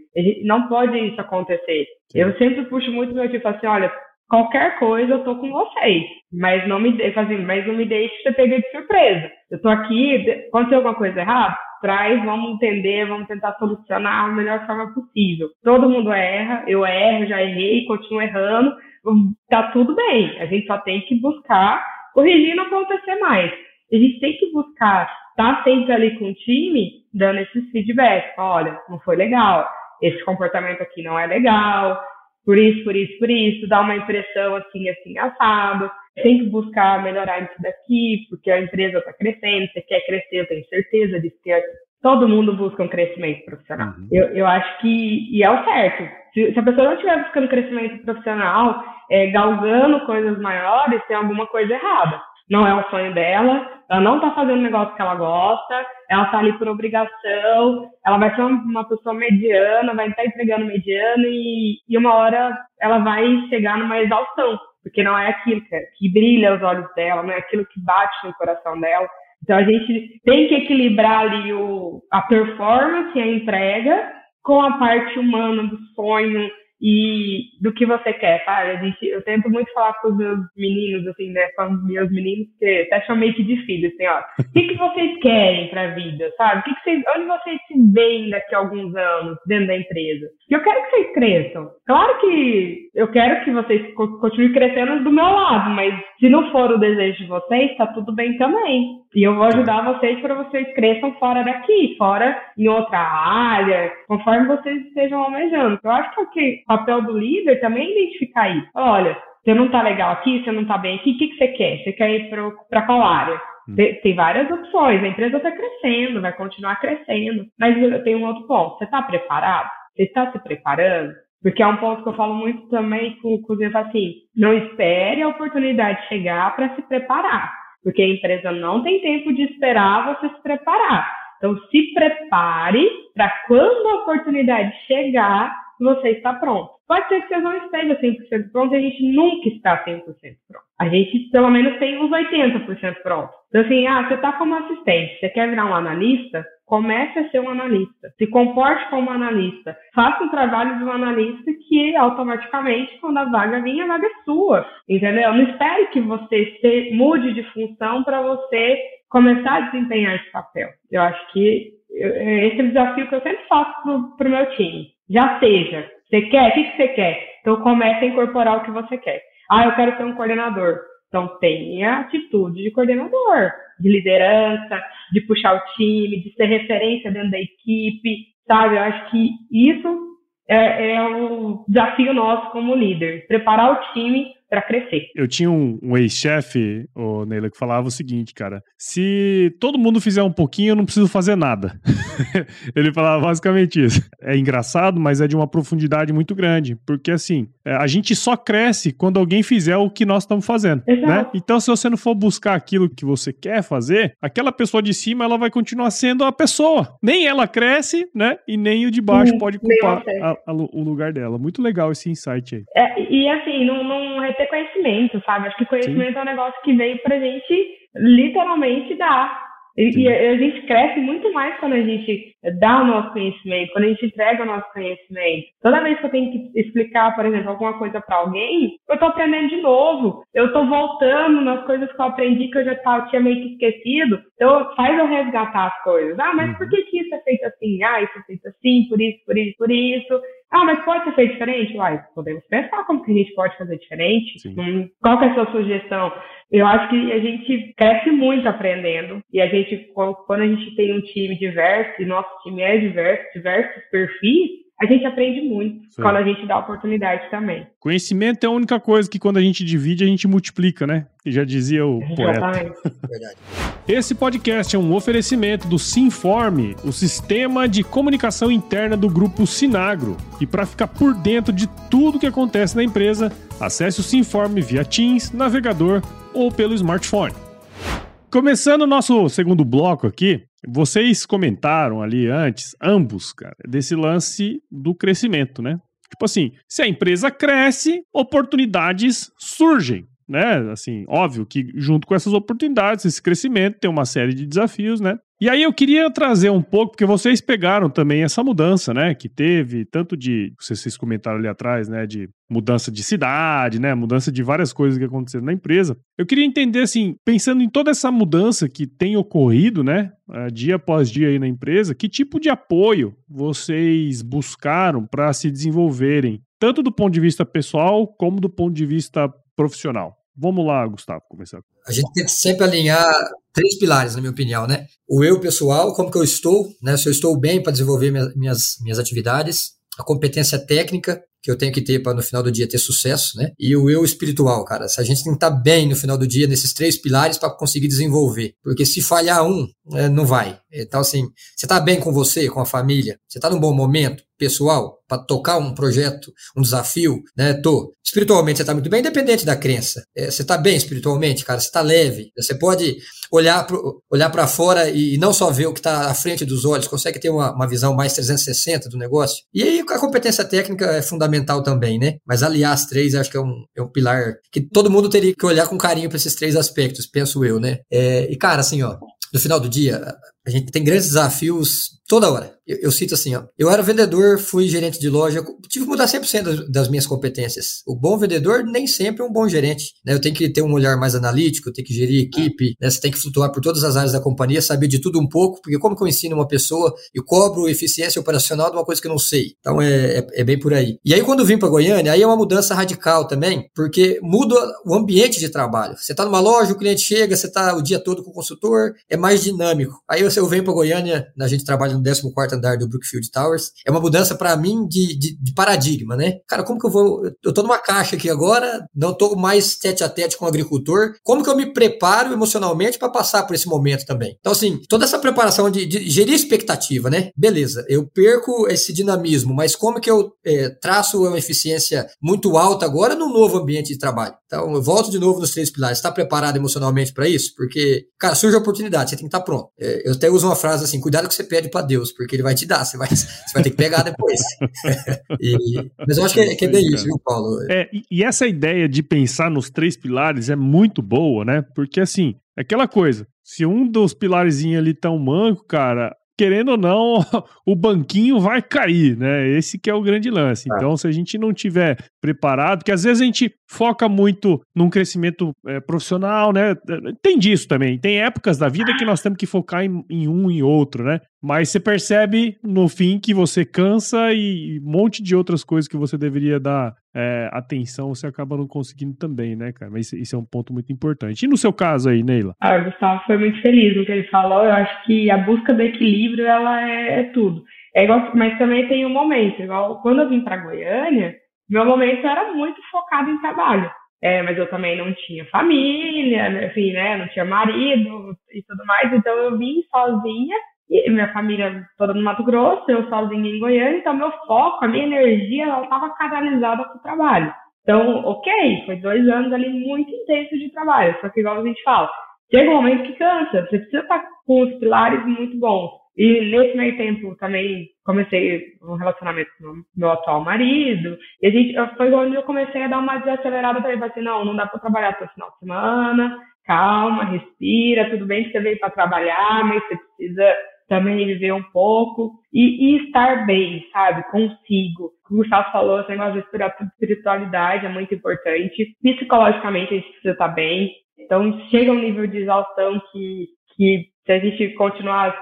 Não pode isso acontecer. Sim. Eu sempre puxo muito meu tipo assim, olha, qualquer coisa eu tô com vocês, mas não me, assim, mas não me deixe ser pega de surpresa. Eu tô aqui, aconteceu alguma coisa errada? Traz, vamos entender, vamos tentar solucionar da melhor forma possível. Todo mundo erra, eu erro, já errei, continuo errando, tá tudo bem. A gente só tem que buscar corrigir não acontecer mais. A gente tem que buscar estar tá sempre ali com o time, dando esses feedbacks. Olha, não foi legal. Esse comportamento aqui não é legal. Por isso, por isso, por isso. Dá uma impressão assim, assim, assado. Tem que buscar melhorar isso daqui, porque a empresa está crescendo. Você quer crescer, eu tenho certeza disso. Que todo mundo busca um crescimento profissional. Uhum. Eu, eu acho que, e é o certo. Se, se a pessoa não estiver buscando crescimento profissional, é, galgando coisas maiores, tem alguma coisa errada. Não é o sonho dela, ela não está fazendo o negócio que ela gosta, ela está ali por obrigação, ela vai ser uma, pessoa mediana, vai estar entregando mediano e, e uma hora ela vai chegar numa exaustão, porque não é aquilo que, que brilha os olhos dela, não é aquilo que bate no coração dela. Então a gente tem que equilibrar ali o, a performance, a entrega, com a parte humana do sonho, e do que você quer, sabe? A gente, eu tento muito falar com os meus meninos, assim, né? Com os meus meninos, que até chamei que de filhos, assim, ó. O que, que vocês querem pra vida, sabe? Que, que vocês, onde vocês se veem daqui a alguns anos dentro da empresa? E eu quero que vocês cresçam. Claro que eu quero que vocês continuem crescendo do meu lado, mas se não for o desejo de vocês, tá tudo bem também. E eu vou ajudar vocês para vocês cresçam fora daqui, fora em outra área, conforme vocês estejam almejando. Eu acho que o papel do líder também é identificar isso. Olha, você não tá legal aqui, você não tá bem aqui, o que, que você quer? Você quer ir para qual área? Hum. Tem, várias opções, a empresa está crescendo, vai continuar crescendo. Mas tem um outro ponto, você está preparado? Você está se preparando? Porque é um ponto que eu falo muito também com, com os assim, não espere a oportunidade chegar para se preparar porque a empresa não tem tempo de esperar você se preparar. Então, se prepare para quando a oportunidade chegar, você está pronto. Pode ser que você não esteja 100% pronto, a gente nunca está 100% pronto. A gente, pelo menos, tem uns 80% pronto. Então, assim, ah, você está como assistente, você quer virar um analista? Comece a ser um analista. Se comporte como um analista. Faça o trabalho de um analista que automaticamente, quando a vaga vir, a vaga é sua. Entendeu? Não espere que você se, mude de função para você começar a desempenhar esse papel. Eu acho que esse é o desafio que eu sempre faço para o meu time. Já seja. Você quer? O que, que você quer? Então comece a incorporar o que você quer. Ah, eu quero ser um coordenador. Então tenha atitude de coordenador, de liderança, de puxar o time, de ser referência dentro da equipe, sabe? Eu acho que isso é, é o desafio nosso como líder, preparar o time para crescer. Eu tinha um, um ex-chefe, o Neila, que falava o seguinte, cara: se todo mundo fizer um pouquinho, eu não preciso fazer nada. [laughs] Ele falava basicamente isso. É engraçado, mas é de uma profundidade muito grande, porque assim, é, a gente só cresce quando alguém fizer o que nós estamos fazendo, né? Então, se você não for buscar aquilo que você quer fazer, aquela pessoa de cima ela vai continuar sendo a pessoa. Nem ela cresce, né? E nem o de baixo hum, pode ocupar a, a, o lugar dela. Muito legal esse insight aí. É, e assim, não, não ter conhecimento, sabe? Acho que conhecimento Sim. é um negócio que veio pra gente literalmente dar. E, e, a gente cresce muito mais quando a gente dá o nosso conhecimento, quando a gente entrega o nosso conhecimento. Toda vez que eu tenho que explicar, por exemplo, alguma coisa para alguém, eu estou aprendendo de novo. Eu estou voltando nas coisas que eu aprendi que eu já tava, tinha meio que esquecido. Então, faz eu resgatar as coisas. Ah, mas por uhum. que, que isso é feito assim? Ah, isso é feito assim, por isso, por isso, por isso. Ah, mas pode ser feito diferente? Uai, podemos pensar como que a gente pode fazer diferente. Hum, qual que é a sua sugestão? Eu acho que a gente cresce muito aprendendo. E a gente, quando a gente tem um time diverso, e nosso time é diverso, diversos perfis, a gente aprende muito Sim. quando a gente dá oportunidade também. Conhecimento é a única coisa que quando a gente divide, a gente multiplica, né? Que já dizia o poeta. Esse podcast é um oferecimento do Sinforme, o sistema de comunicação interna do grupo Sinagro. E para ficar por dentro de tudo que acontece na empresa, acesse o Sinforme via Teams, navegador ou pelo smartphone. Começando o nosso segundo bloco aqui, vocês comentaram ali antes, ambos, cara, desse lance do crescimento, né? Tipo assim, se a empresa cresce, oportunidades surgem, né? Assim, óbvio que junto com essas oportunidades, esse crescimento tem uma série de desafios, né? E aí eu queria trazer um pouco, porque vocês pegaram também essa mudança, né, que teve, tanto de, vocês comentaram ali atrás, né, de mudança de cidade, né, mudança de várias coisas que aconteceram na empresa. Eu queria entender, assim, pensando em toda essa mudança que tem ocorrido, né, eh, dia após dia aí na empresa, que tipo de apoio vocês buscaram para se desenvolverem, tanto do ponto de vista pessoal como do ponto de vista profissional? Vamos lá, Gustavo, começar. A gente tem que sempre alinhar três pilares, na minha opinião, né? O eu pessoal, como que eu estou, né? Se eu estou bem para desenvolver minhas, minhas, atividades, a competência técnica que eu tenho que ter para no final do dia ter sucesso, né? E o eu espiritual, cara. Se a gente tem que estar tá bem no final do dia nesses três pilares para conseguir desenvolver, porque se falhar um, é, não vai. Então assim, você está bem com você, com a família, você está num bom momento, pessoal para tocar um projeto, um desafio, né? Tô. Espiritualmente você está muito bem, independente da crença. É, você está bem espiritualmente, cara, você está leve. Você pode olhar pro, olhar para fora e não só ver o que está à frente dos olhos, consegue ter uma, uma visão mais 360 do negócio. E aí a competência técnica é fundamental também, né? Mas aliar as três, acho que é um, é um pilar que todo mundo teria que olhar com carinho para esses três aspectos, penso eu, né? É, e cara, assim, ó, no final do dia, a gente tem grandes desafios toda hora. Eu, eu, cito assim, ó, eu era vendedor, fui gerente de loja, tive que mudar 100% das, das minhas competências. O bom vendedor nem sempre é um bom gerente, né? Eu tenho que ter um olhar mais analítico, eu tenho que gerir equipe, né? Você tem que flutuar por todas as áreas da companhia, saber de tudo um pouco, porque como que eu ensino uma pessoa e cobro eficiência operacional de uma coisa que eu não sei? Então é, é, é bem por aí. E aí quando vim para Goiânia, aí é uma mudança radical também, porque muda o ambiente de trabalho. Você está numa loja, o cliente chega, você está o dia todo com o consultor, é mais dinâmico. Aí eu, eu venho para Goiânia, a gente trabalha no 14 andar do Brookfield Towers. É uma mudança para mim de, de, de, paradigma, né? Cara, como que eu vou. Eu tô numa caixa aqui agora, não tô mais tete a tete com o agricultor. Como que eu me preparo emocionalmente para passar por esse momento também? Então, assim, toda essa preparação de, de gerir expectativa, né? Beleza, eu perco esse dinamismo, mas como que eu é, traço uma eficiência muito alta agora no novo ambiente de trabalho? Então, eu volto de novo nos três pilares. Está preparado emocionalmente para isso? Porque, cara, surge a oportunidade, você tem que estar tá pronto. É, eu até uso uma frase assim: cuidado que você pede para Deus, porque ele vai te dar, você vai, você vai ter que pegar depois. [laughs] e, mas eu acho que é, que é bem isso, viu, Paulo? É, e essa ideia de pensar nos três pilares é muito boa, né? Porque, assim, é aquela coisa, se um dos pilares ali tá um manco, cara, querendo ou não, [laughs] o banquinho vai cair, né? Esse que é o grande lance. É. Então, se a gente não tiver preparado, que às vezes a gente foca muito num crescimento é, profissional, né? Tem disso também. Tem épocas da vida que nós temos que focar em, em um e outro, né? Mas você percebe no fim que você cansa e um monte de outras coisas que você deveria dar é, atenção, você acaba não conseguindo também, né, cara? Mas isso, é um ponto muito importante. E no seu caso aí, Neila? Ah, o Gustavo foi muito feliz no que ele falou. Eu acho que a busca do equilíbrio, ela é, é tudo É igual, mas também tem um momento, igual quando eu vim para Goiânia, meu momento era muito focado em trabalho. É, mas eu também não tinha família, enfim, né? Não tinha marido e tudo mais. Então eu vim sozinha, minha família toda no Mato Grosso, eu sozinha em Goiânia. Então meu foco, a minha energia, ela estava canalizada para o trabalho. Então, ok, foi dois anos ali muito intensos de trabalho. Só que igual a gente fala, chega um momento que cansa. Você precisa estar com os pilares muito bons. E nesse meio tempo também comecei um relacionamento com meu atual marido. E a gente, foi onde eu comecei a dar uma desacelerada também. Falei assim, não, não dá para trabalhar até o final de semana. Calma, respira. Tudo bem que você veio para trabalhar, mas você precisa também viver um pouco. E, e estar bem, sabe? Consigo. O Gustavo falou, esse negócio de espiritualidade é muito importante. Psicologicamente a gente precisa estar bem. Então chega um nível de exaustão que, que se a gente continuar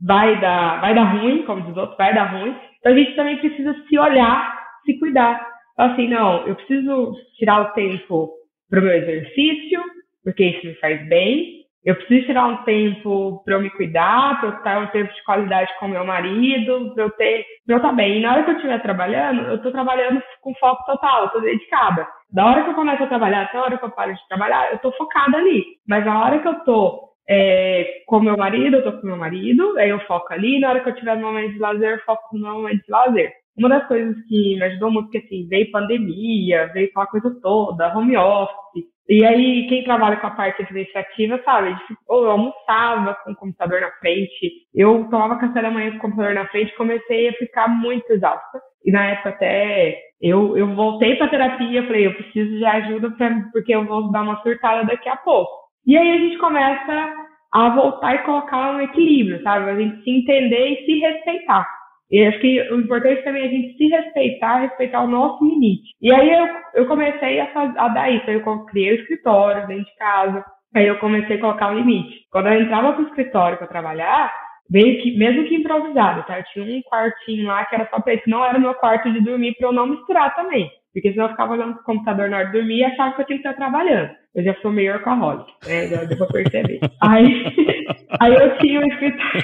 vai dar, vai dar ruim, como diz outros, vai dar ruim. Então a gente também precisa se olhar, se cuidar. Então, assim, não, eu preciso tirar o tempo para o meu exercício, porque isso me faz bem. Eu preciso tirar um tempo para eu me cuidar, para eu estar um tempo de qualidade com meu marido, para eu ter, eu estar bem. E na hora que eu estiver trabalhando, eu estou trabalhando com foco total, estou dedicada. Da hora que eu começo a trabalhar até a hora que eu paro de trabalhar, eu estou focada ali. Mas na hora que eu estou é, com meu marido, eu tô com meu marido, aí eu foco ali, na hora que eu tiver no momento de lazer, eu foco no momento de lazer. Uma das coisas que me ajudou muito, porque assim, veio pandemia, veio aquela coisa toda, home office, e aí quem trabalha com a parte administrativa, sabe, ou eu almoçava com o computador na frente, eu tomava café da manhã com o computador na frente, comecei a ficar muito exausta, e na época até eu, eu voltei para terapia, falei, eu preciso de ajuda pra, porque eu vou dar uma surtada daqui a pouco. E aí a gente começa a voltar e colocar um equilíbrio, sabe? A gente se entender e se respeitar. E acho que o importante também é a gente se respeitar, respeitar o nosso limite. E aí eu, eu comecei a, fazer, a dar isso. Eu criei o escritório dentro de casa. Aí eu comecei a colocar um limite. Quando eu entrava pro escritório para trabalhar, meio que, mesmo que improvisado, tá? Eu tinha um quartinho lá que era só pra isso. Não era meu quarto de dormir para eu não misturar também. Porque senão eu ficava olhando pro computador na hora de dormir e achava que eu tinha que estar trabalhando. Eu já sou meio workaholic, né? Já deu pra perceber. aí, [laughs] aí eu tinha um escritório.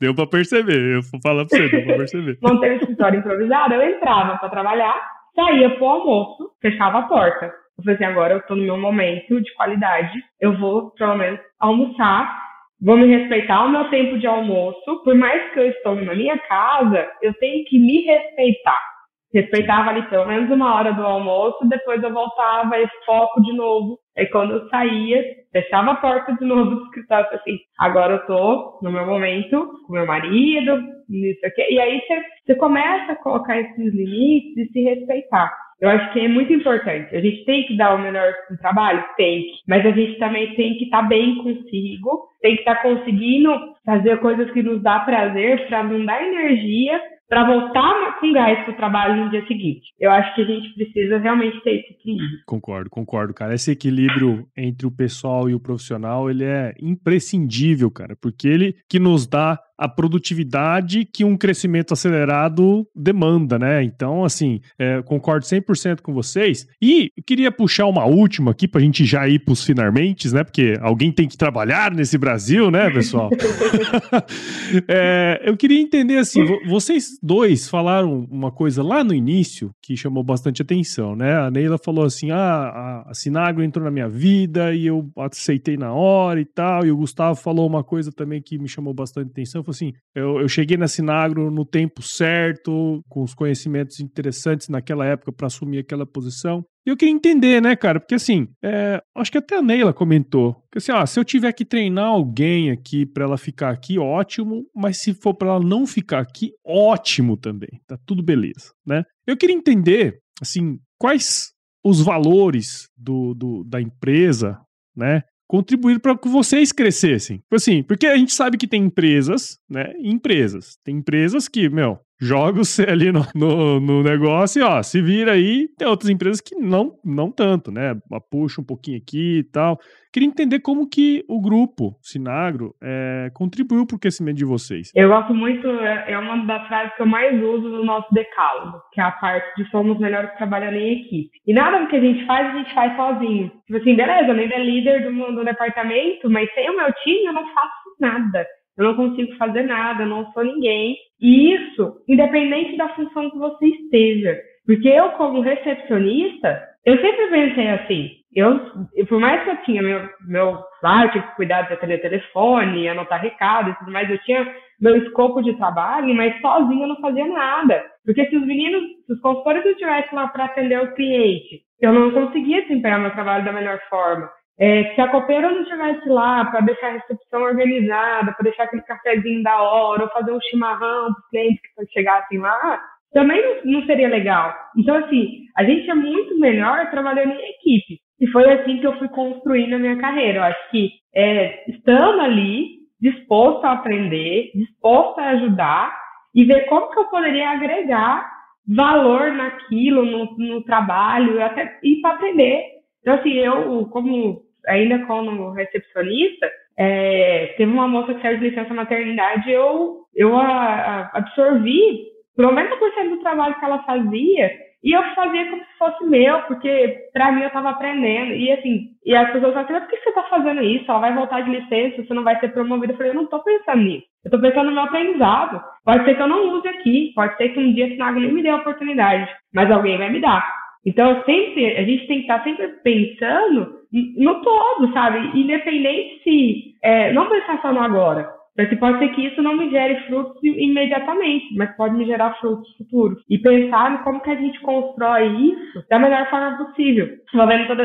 Deu pra perceber, eu vou falar pra você, deu pra perceber. Montei um escritório improvisado, eu entrava pra trabalhar, saía pro almoço, fechava a porta. Eu falei assim, agora eu tô no meu momento de qualidade, eu vou, pelo menos, almoçar, vou me respeitar o meu tempo de almoço, por mais que eu estou na minha casa, eu tenho que me respeitar respeitava ali pelo menos uma hora do almoço, depois eu voltava e foco de novo. Aí quando eu saía, fechava a porta de novo do escritório, assim, agora eu tô no meu momento com meu marido, isso aqui. E aí você, você começa a colocar esses limites e se respeitar. Eu acho que é muito importante. A gente tem que dar o melhor no trabalho? Tem que. Mas a gente também tem que estar tá bem consigo, tem que estar tá conseguindo fazer coisas que nos dá prazer para não dar energia para voltar com gás para o trabalho no dia seguinte. Eu acho que a gente precisa realmente ter esse equilíbrio. Concordo, concordo, cara. Esse equilíbrio entre o pessoal e o profissional, ele é imprescindível, cara, porque ele que nos dá a produtividade que um crescimento acelerado demanda, né? Então, assim, é, concordo 100% com vocês. E queria puxar uma última aqui para a gente já ir para os finalmente, né? Porque alguém tem que trabalhar nesse Brasil, né, pessoal? [laughs] [laughs] é, eu queria entender, assim, vocês dois falaram uma coisa lá no início que chamou bastante atenção, né? A Neila falou assim, ah, a Sinagro entrou na minha vida e eu aceitei na hora e tal, e o Gustavo falou uma coisa também que me chamou bastante atenção, assim, eu, eu cheguei na Sinagro no tempo certo, com os conhecimentos interessantes naquela época para assumir aquela posição. E eu queria entender, né, cara? Porque assim, é, acho que até a Neila comentou. Que assim, ó, se eu tiver que treinar alguém aqui para ela ficar aqui, ótimo. Mas se for para ela não ficar aqui, ótimo também. Tá tudo beleza, né? Eu queria entender, assim, quais os valores do, do da empresa, né? Contribuir para que vocês crescessem. Tipo assim, porque a gente sabe que tem empresas, né? Empresas. Tem empresas que, meu, joga você ali no, no, no, negócio e, ó, se vira aí. Tem outras empresas que não, não tanto, né? Puxa um pouquinho aqui e tal. Queria entender como que o grupo Sinagro é, contribuiu para o crescimento de vocês. Eu gosto muito, é, é uma das frases que eu mais uso no nosso decálogo, que é a parte de somos melhores trabalhando em equipe. E nada do que a gente faz, a gente faz sozinho. Tipo assim, beleza, eu ainda é líder do, do departamento, mas sem o meu time eu não faço nada. Eu não consigo fazer nada, eu não sou ninguém. E isso, independente da função que você esteja. Porque eu, como recepcionista, eu sempre pensei assim, eu, por mais que eu tinha meu, meu claro, tinha que cuidar de atender telefone, anotar recado e tudo mais, eu tinha meu escopo de trabalho, mas sozinho eu não fazia nada. Porque se os meninos, se os consultores estivessem lá para atender o cliente, eu não conseguia desempenhar meu trabalho da melhor forma. É, se a copeira não estivesse lá para deixar a recepção organizada, para deixar aquele cafezinho da hora, ou fazer um chimarrão para os clientes que chegassem lá, também não, não seria legal. Então, assim, a gente é muito melhor trabalhando em equipe. E foi assim que eu fui construindo a minha carreira. Eu acho que é, estando ali, disposto a aprender, disposto a ajudar e ver como que eu poderia agregar valor naquilo, no, no trabalho, até e para aprender. Então, assim, eu, como ainda como recepcionista, é, teve uma moça que saiu de licença maternidade, eu, eu a, a absorvi 90% do trabalho que ela fazia e eu fazia como se fosse meu, porque para mim eu estava aprendendo. E assim, e as pessoas falam assim, mas por que você está fazendo isso? Ela vai voltar de licença, você não vai ser promovida. Eu falei, eu não estou pensando nisso. Eu estou pensando no meu aprendizado. Pode ser que eu não use aqui, pode ser que um dia a Sinago nem me dê a oportunidade, mas alguém vai me dar. Então, sempre, a gente tem que estar sempre pensando no todo, sabe? Independente se. É, não pensar só no agora. Porque pode ser que isso não me gere frutos imediatamente, mas pode me gerar frutos futuros. E pensar em como que a gente constrói isso da melhor forma possível.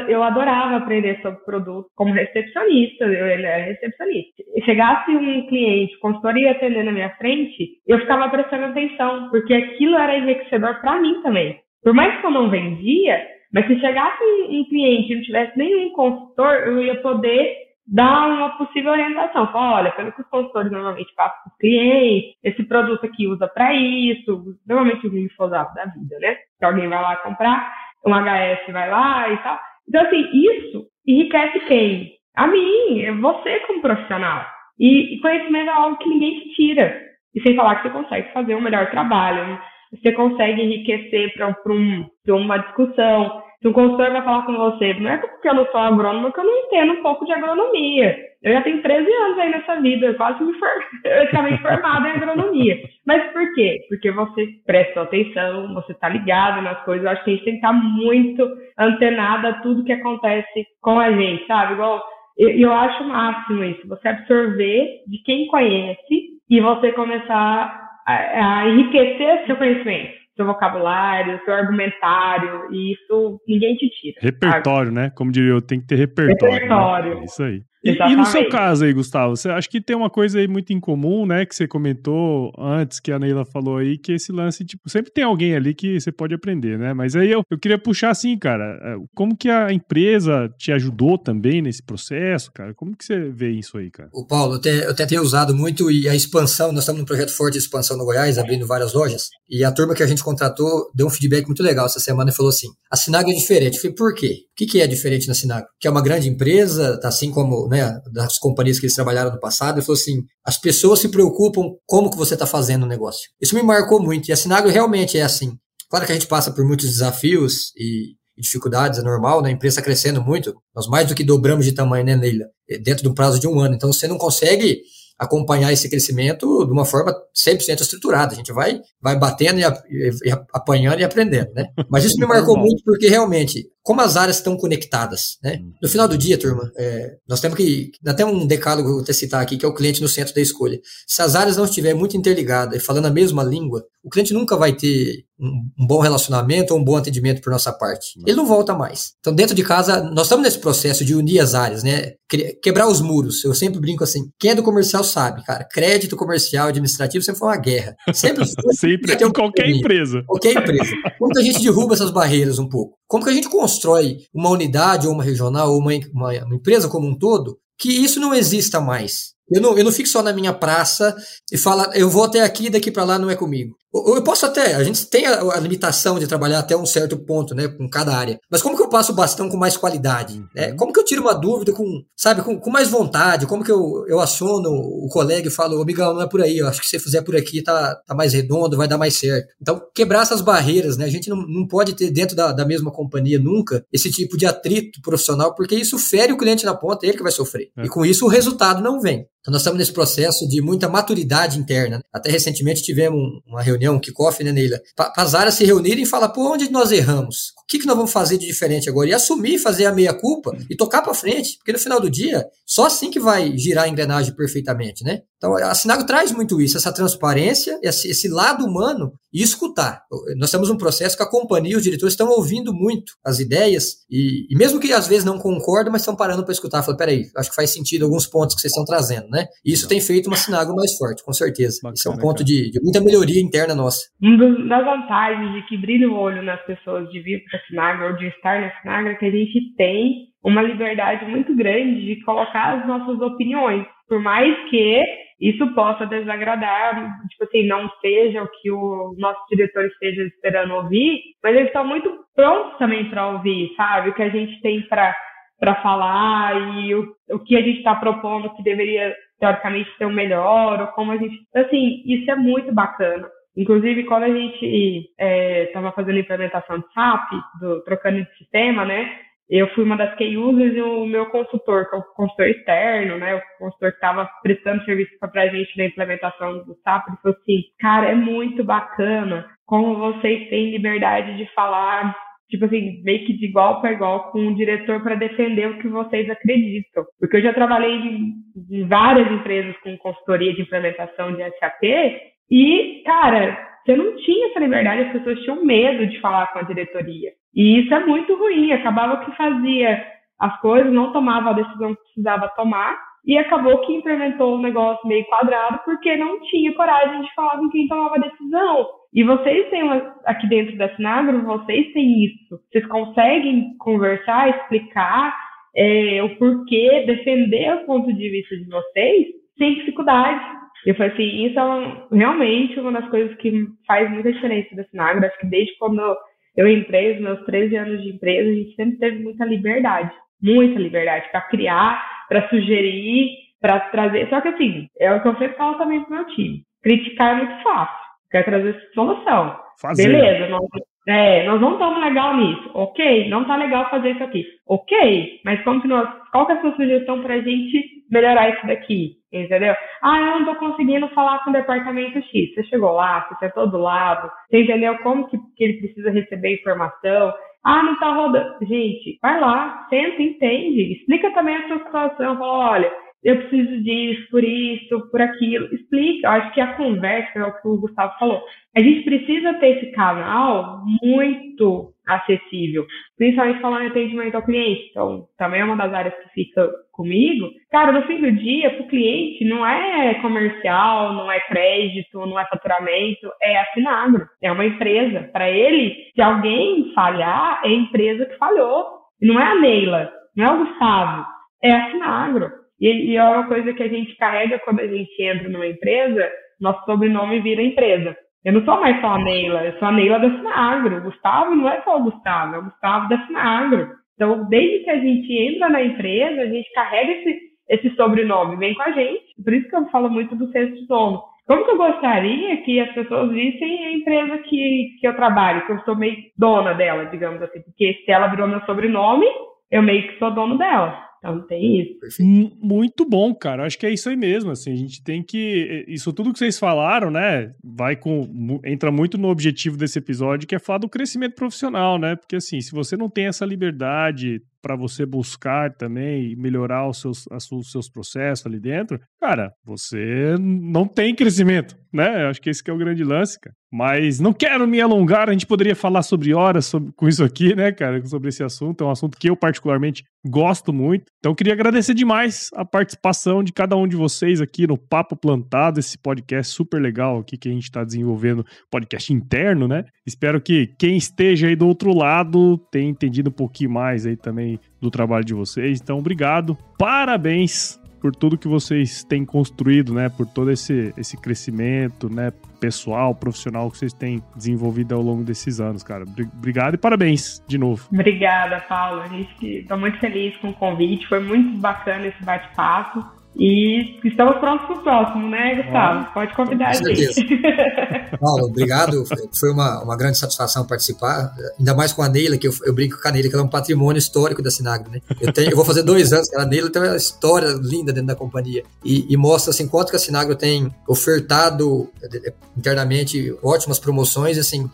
Eu adorava aprender sobre produto como recepcionista, eu era recepcionista. Chegasse um cliente, consultoria atender na minha frente, eu ficava prestando atenção, porque aquilo era enriquecedor para mim também. Por mais que eu não vendia, mas se chegasse um, cliente e não tivesse nenhum consultor, eu ia poder dar uma possível orientação. Falar, olha, pelo que os consultores normalmente passam para os clientes, esse produto aqui usa para isso, normalmente o glifosato da vida, né? Que alguém vai lá comprar, um HS vai lá e tal. Então, assim, isso enriquece quem? A mim, é você como profissional. E, e conhecimento é algo que ninguém te tira. E sem falar que você consegue fazer um melhor trabalho, você consegue enriquecer para um, uma discussão. Se um consultor vai falar com você, não é porque eu não sou agrônomo que eu não entendo um pouco de agronomia. Eu já tenho 13 anos aí nessa vida, eu quase me for... [laughs] praticamente formada em agronomia. Mas por quê? Porque você presta atenção, você está ligado nas coisas. Eu acho que a gente tem que estar tá muito antenado a tudo que acontece com a gente, sabe? Igual, eu, eu acho o máximo isso, você absorver de quem conhece e você começar a, enriquecer seu conhecimento, seu vocabulário, seu argumentário, e isso ninguém te tira. Repertório, sabe? né? Como diria eu, tem que ter repertório. Né? Repertório. Né? É isso aí. E, e, no seu caso aí, Gustavo, você acha que tem uma coisa aí muito em comum, né? Que você comentou antes, que a Neila falou aí, que esse lance, tipo, sempre tem alguém ali que você pode aprender, né? Mas aí eu, eu queria puxar assim, cara, é, como que a empresa te ajudou também nesse processo, cara? Como que você vê isso aí, cara? O Paulo, eu até, eu até tenho usado muito e a expansão, nós estamos num projeto forte de expansão no Goiás, abrindo várias lojas, e a turma que a gente contratou deu um feedback muito legal essa semana e falou assim: a Sinag é diferente. Eu falei, por quê? O que, que é diferente na Sinag? Que é uma grande empresa, tá assim como né, das companhias que eles trabalharam no passado. Ele falou assim: as pessoas se preocupam como que você está fazendo o negócio. Isso me marcou muito. E a Sinagro realmente é assim. Claro que a gente passa por muitos desafios e, dificuldades, é normal, né? A empresa crescendo muito. Nós mais do que dobramos de tamanho, né, Neila? Dentro de um prazo de um ano. Então você não consegue acompanhar esse crescimento de uma forma 100% estruturada. A gente vai, vai batendo e, apanhando e aprendendo, né? Mas isso me marcou muito porque realmente como as áreas estão conectadas, né? Uhum. No final do dia, turma, é, nós temos que, até um decálogo vou até citar aqui, que é o cliente no centro da escolha. Se as áreas não estiverem muito interligadas e falando a mesma língua, o cliente nunca vai ter um, um bom relacionamento ou um bom atendimento por nossa parte. Ele não volta mais. Então, dentro de casa, nós estamos nesse processo de unir as áreas, né? Quebrar os muros. Eu sempre brinco assim, quem é do comercial sabe, cara, crédito comercial, administrativo sempre foi uma guerra. Sempre [laughs] foi. sempre, em qualquer empresa. Qualquer empresa. Como a gente derruba essas barreiras um pouco? Como que a gente constrói uma unidade ou uma regional ou uma, uma, uma empresa como um todo que isso não exista mais? Eu não, eu não fico só na minha praça e falo, eu vou até aqui, daqui para lá não é comigo. Eu posso até, a gente tem a, a, limitação de trabalhar até um certo ponto, né, com cada área. Mas como que eu passo o bastão com mais qualidade? Né? Como que eu tiro uma dúvida com, sabe, com, com mais vontade? Como que eu, eu aciono o colega e falo, amigão, não é por aí, eu acho que se você fizer por aqui tá, tá mais redondo, vai dar mais certo. Então, quebrar essas barreiras, né? A gente não, não pode ter dentro da, da mesma companhia nunca esse tipo de atrito profissional, porque isso fere o cliente na ponta, ele que vai sofrer. É. E com isso o resultado não vem. Então, nós estamos nesse processo de muita maturidade interna. Até recentemente tivemos uma reunião, um kickoff, né, Neila? Para as áreas se reunirem e falar, por onde nós erramos? O que, que nós vamos fazer de diferente agora? E assumir, fazer a meia-culpa e tocar para frente. Porque no final do dia, só assim que vai girar a engrenagem perfeitamente, né? Então, a Sinago traz muito isso, essa transparência, esse, lado humano e escutar. Nós temos um processo que a companhia, os diretores estão ouvindo muito as ideias e, e mesmo que às vezes não concordam, mas estão parando para escutar. Falando, peraí, acho que faz sentido alguns pontos que vocês estão trazendo, né? E isso tem feito uma Sinago mais forte, com certeza. Bacana, isso é um ponto de, de, muita melhoria interna nossa. Uma das vantagens de que brilha o olho nas pessoas de vir para a Sinago ou de estar na Sinago é que a gente tem uma liberdade muito grande de colocar as nossas opiniões. Por mais que isso possa desagradar, tipo assim, não seja o que o nosso diretor esteja esperando ouvir, mas eles estão muito prontos também para ouvir, sabe? O que a gente tem para para falar e o, o que a gente está propondo que deveria teoricamente ser o melhor, ou como a gente. Assim, isso é muito bacana. Inclusive, quando a gente estava é, fazendo a implementação de SAP, do, trocando de sistema, né? eu fui uma das key users e o meu consultor, que é o consultor externo, né, o consultor que estava prestando serviço para a gente na implementação do SAP, ele falou assim, cara, é muito bacana como vocês têm liberdade de falar, tipo assim, meio que de igual para igual com o diretor para defender o que vocês acreditam. Porque eu já trabalhei em, em várias empresas com consultoria de implementação de SAP e, cara, você não tinha essa liberdade, as pessoas tinham medo de falar com a diretoria. E isso é muito ruim. Acabava que fazia as coisas, não tomava a decisão que precisava tomar, e acabou que implementou um negócio meio quadrado porque não tinha coragem de falar com quem tomava a decisão. E vocês têm aqui dentro da Sinagro, vocês têm isso. Vocês conseguem conversar, explicar é, o porquê, defender o ponto de vista de vocês sem dificuldade. Eu falei assim, isso é realmente uma das coisas que faz muita diferença da Sinagro. Acho que desde quando eu entrei, os meus 13 anos de empresa, a gente sempre teve muita liberdade, muita liberdade para criar, para sugerir, para trazer. Só que assim, é o que eu sempre falo também pro meu time. Criticar é muito fácil. Quer trazer solução. Fazer. Beleza, nós, é, nós não estamos legal nisso. Ok, não tá legal fazer isso aqui. Ok, mas como que nós, qual que é a sua sugestão para a gente melhorar isso daqui? Entendeu? Ah, eu não estou conseguindo falar com o departamento X. Você chegou lá, você sentou do lado, você entendeu como que, que ele precisa receber informação. Ah, não está rodando. Gente, vai lá, senta, entende. Explica também a sua situação. Fala, olha, eu preciso disso, por isso, por aquilo. Explica. Eu acho que a conversa é o que o Gustavo falou. A gente precisa ter esse canal muito acessível, principalmente falando em atendimento ao cliente. Então, também é uma das áreas que fica comigo. Cara, no fim do dia, para o cliente, não é comercial, não é crédito, não é faturamento, é assinagro. É uma empresa. Para ele, se alguém falhar, é a empresa que falhou. Não é a Neila, não é o Gustavo, é a Sinagro. E, e é uma coisa que a gente carrega quando a gente entra numa empresa, nosso sobrenome vira empresa. Eu não sou mais só a Neila, eu sou a Neila da Sinagro. O Gustavo não é só o Gustavo, é o Gustavo da Sinagro. Então, desde que a gente entra na empresa, a gente carrega esse, esse sobrenome, vem com a gente. Por isso que eu falo muito do sexto dono. Como que eu gostaria que as pessoas vissem a empresa que, que eu trabalho, que eu sou meio dona dela, digamos assim. Porque se ela virou meu sobrenome, eu meio que sou dono dela. Então tem isso. Muito bom, cara. Acho que é isso aí mesmo. Assim, a gente tem que. Isso tudo que vocês falaram, né? Vai com. Entra muito no objetivo desse episódio, que é falar do crescimento profissional, né? Porque assim, se você não tem essa liberdade para você buscar também e melhorar os seus, os seus processos ali dentro, cara, você não tem crescimento, né? Eu acho que esse que é o grande lance, cara. Mas não quero me alongar, a gente poderia falar sobre horas sobre, com isso aqui, né, cara, sobre esse assunto. É um assunto que eu particularmente gosto muito. Então, queria agradecer demais a participação de cada um de vocês aqui no Papo Plantado, esse podcast super legal aqui que a gente está desenvolvendo, podcast interno, né? Espero que quem esteja aí do outro lado tenha entendido um pouquinho mais aí também do trabalho de vocês. Então, obrigado. Parabéns por tudo que vocês têm construído, né? Por todo esse, esse crescimento, né? Pessoal, profissional que vocês têm desenvolvido ao longo desses anos, cara. Obrigado e parabéns de novo. Obrigada, Paulo. A gente está muito feliz com o convite. Foi muito bacana esse bate-papo. E estamos prontos para o próximo, né, Gustavo? Ah, Pode convidar a gente. [laughs] Paulo, obrigado. Foi uma, uma grande satisfação participar. Ainda mais com a Neila, que eu, eu brinco com a Neila, que ela é um patrimônio histórico da Sinagro, né? Eu, tenho, eu vou fazer dois anos, a Neila tem uma história linda dentro da companhia. E, e mostra assim, quanto que a Sinagro tem ofertado eh, internamente ótimas promoções, assim,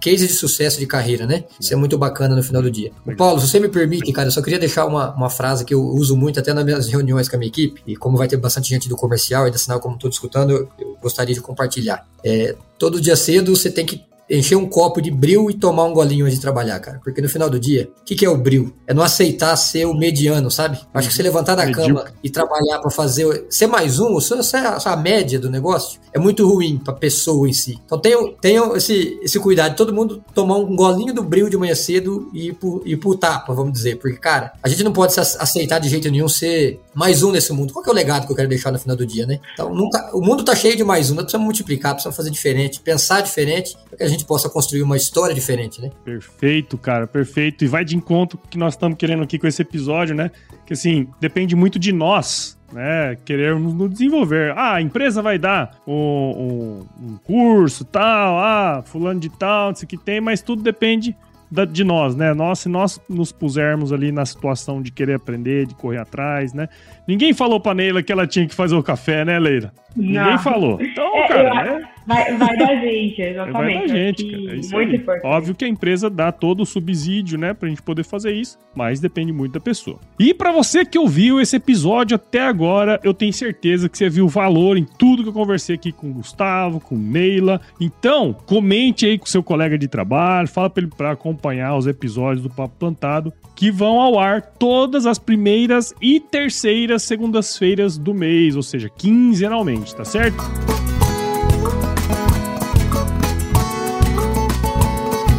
case de sucesso de carreira, né? Isso é muito bacana no final do dia. Paulo, se você me permite, cara, eu só queria deixar uma, uma frase que eu uso muito até nas minhas reuniões com a minha equipe, e como vai ter bastante gente do comercial e da sinal como estou escutando, eu, eu gostaria de compartilhar. É, todo dia cedo você tem que encher um copo de bril e tomar um golinho antes de trabalhar, cara. Porque no final do dia, o que, que é o bril? É não aceitar ser o mediano, sabe? Acho que você levantar da cama e trabalhar para fazer ser mais um, ser a, a média do negócio, é muito ruim pra pessoa em si. Então tenham, tenham esse, esse cuidado de todo mundo tomar um golinho do bril de manhã cedo e ir pro, ir pro tapa, vamos dizer. Porque, cara, a gente não pode aceitar de jeito nenhum ser mais um nesse mundo. Qual que é o legado que eu quero deixar no final do dia, né? Então, nunca, o mundo tá cheio de mais um, nós precisamos multiplicar, precisamos fazer diferente, pensar diferente, para que a gente possa construir uma história diferente, né? Perfeito, cara, perfeito. E vai de encontro que nós estamos querendo aqui com esse episódio, né? Que assim, depende muito de nós, né, querermos nos desenvolver. Ah, a empresa vai dar um, um, um curso, tal, ah, fulano de tal, isso que tem, mas tudo depende da, de nós, né? Nós, se nós nos pusermos ali na situação de querer aprender, de correr atrás, né? Ninguém falou pra Neila que ela tinha que fazer o café, né, Leila? Não. Ninguém falou. Então, é, cara, eu, né? Vai, vai da gente, exatamente. Vai da gente, cara. É muito aí. importante. Óbvio que a empresa dá todo o subsídio, né, pra gente poder fazer isso, mas depende muito da pessoa. E para você que ouviu esse episódio até agora, eu tenho certeza que você viu valor em tudo que eu conversei aqui com o Gustavo, com Neila. Então, comente aí com seu colega de trabalho, fala pra ele pra acompanhar os episódios do Papo Plantado, que vão ao ar todas as primeiras e terceiras segundas-feiras do mês, ou seja, quinzenalmente, tá certo?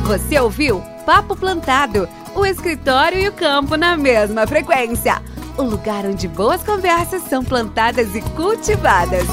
Você ouviu Papo Plantado, o escritório e o campo na mesma frequência. O lugar onde boas conversas são plantadas e cultivadas.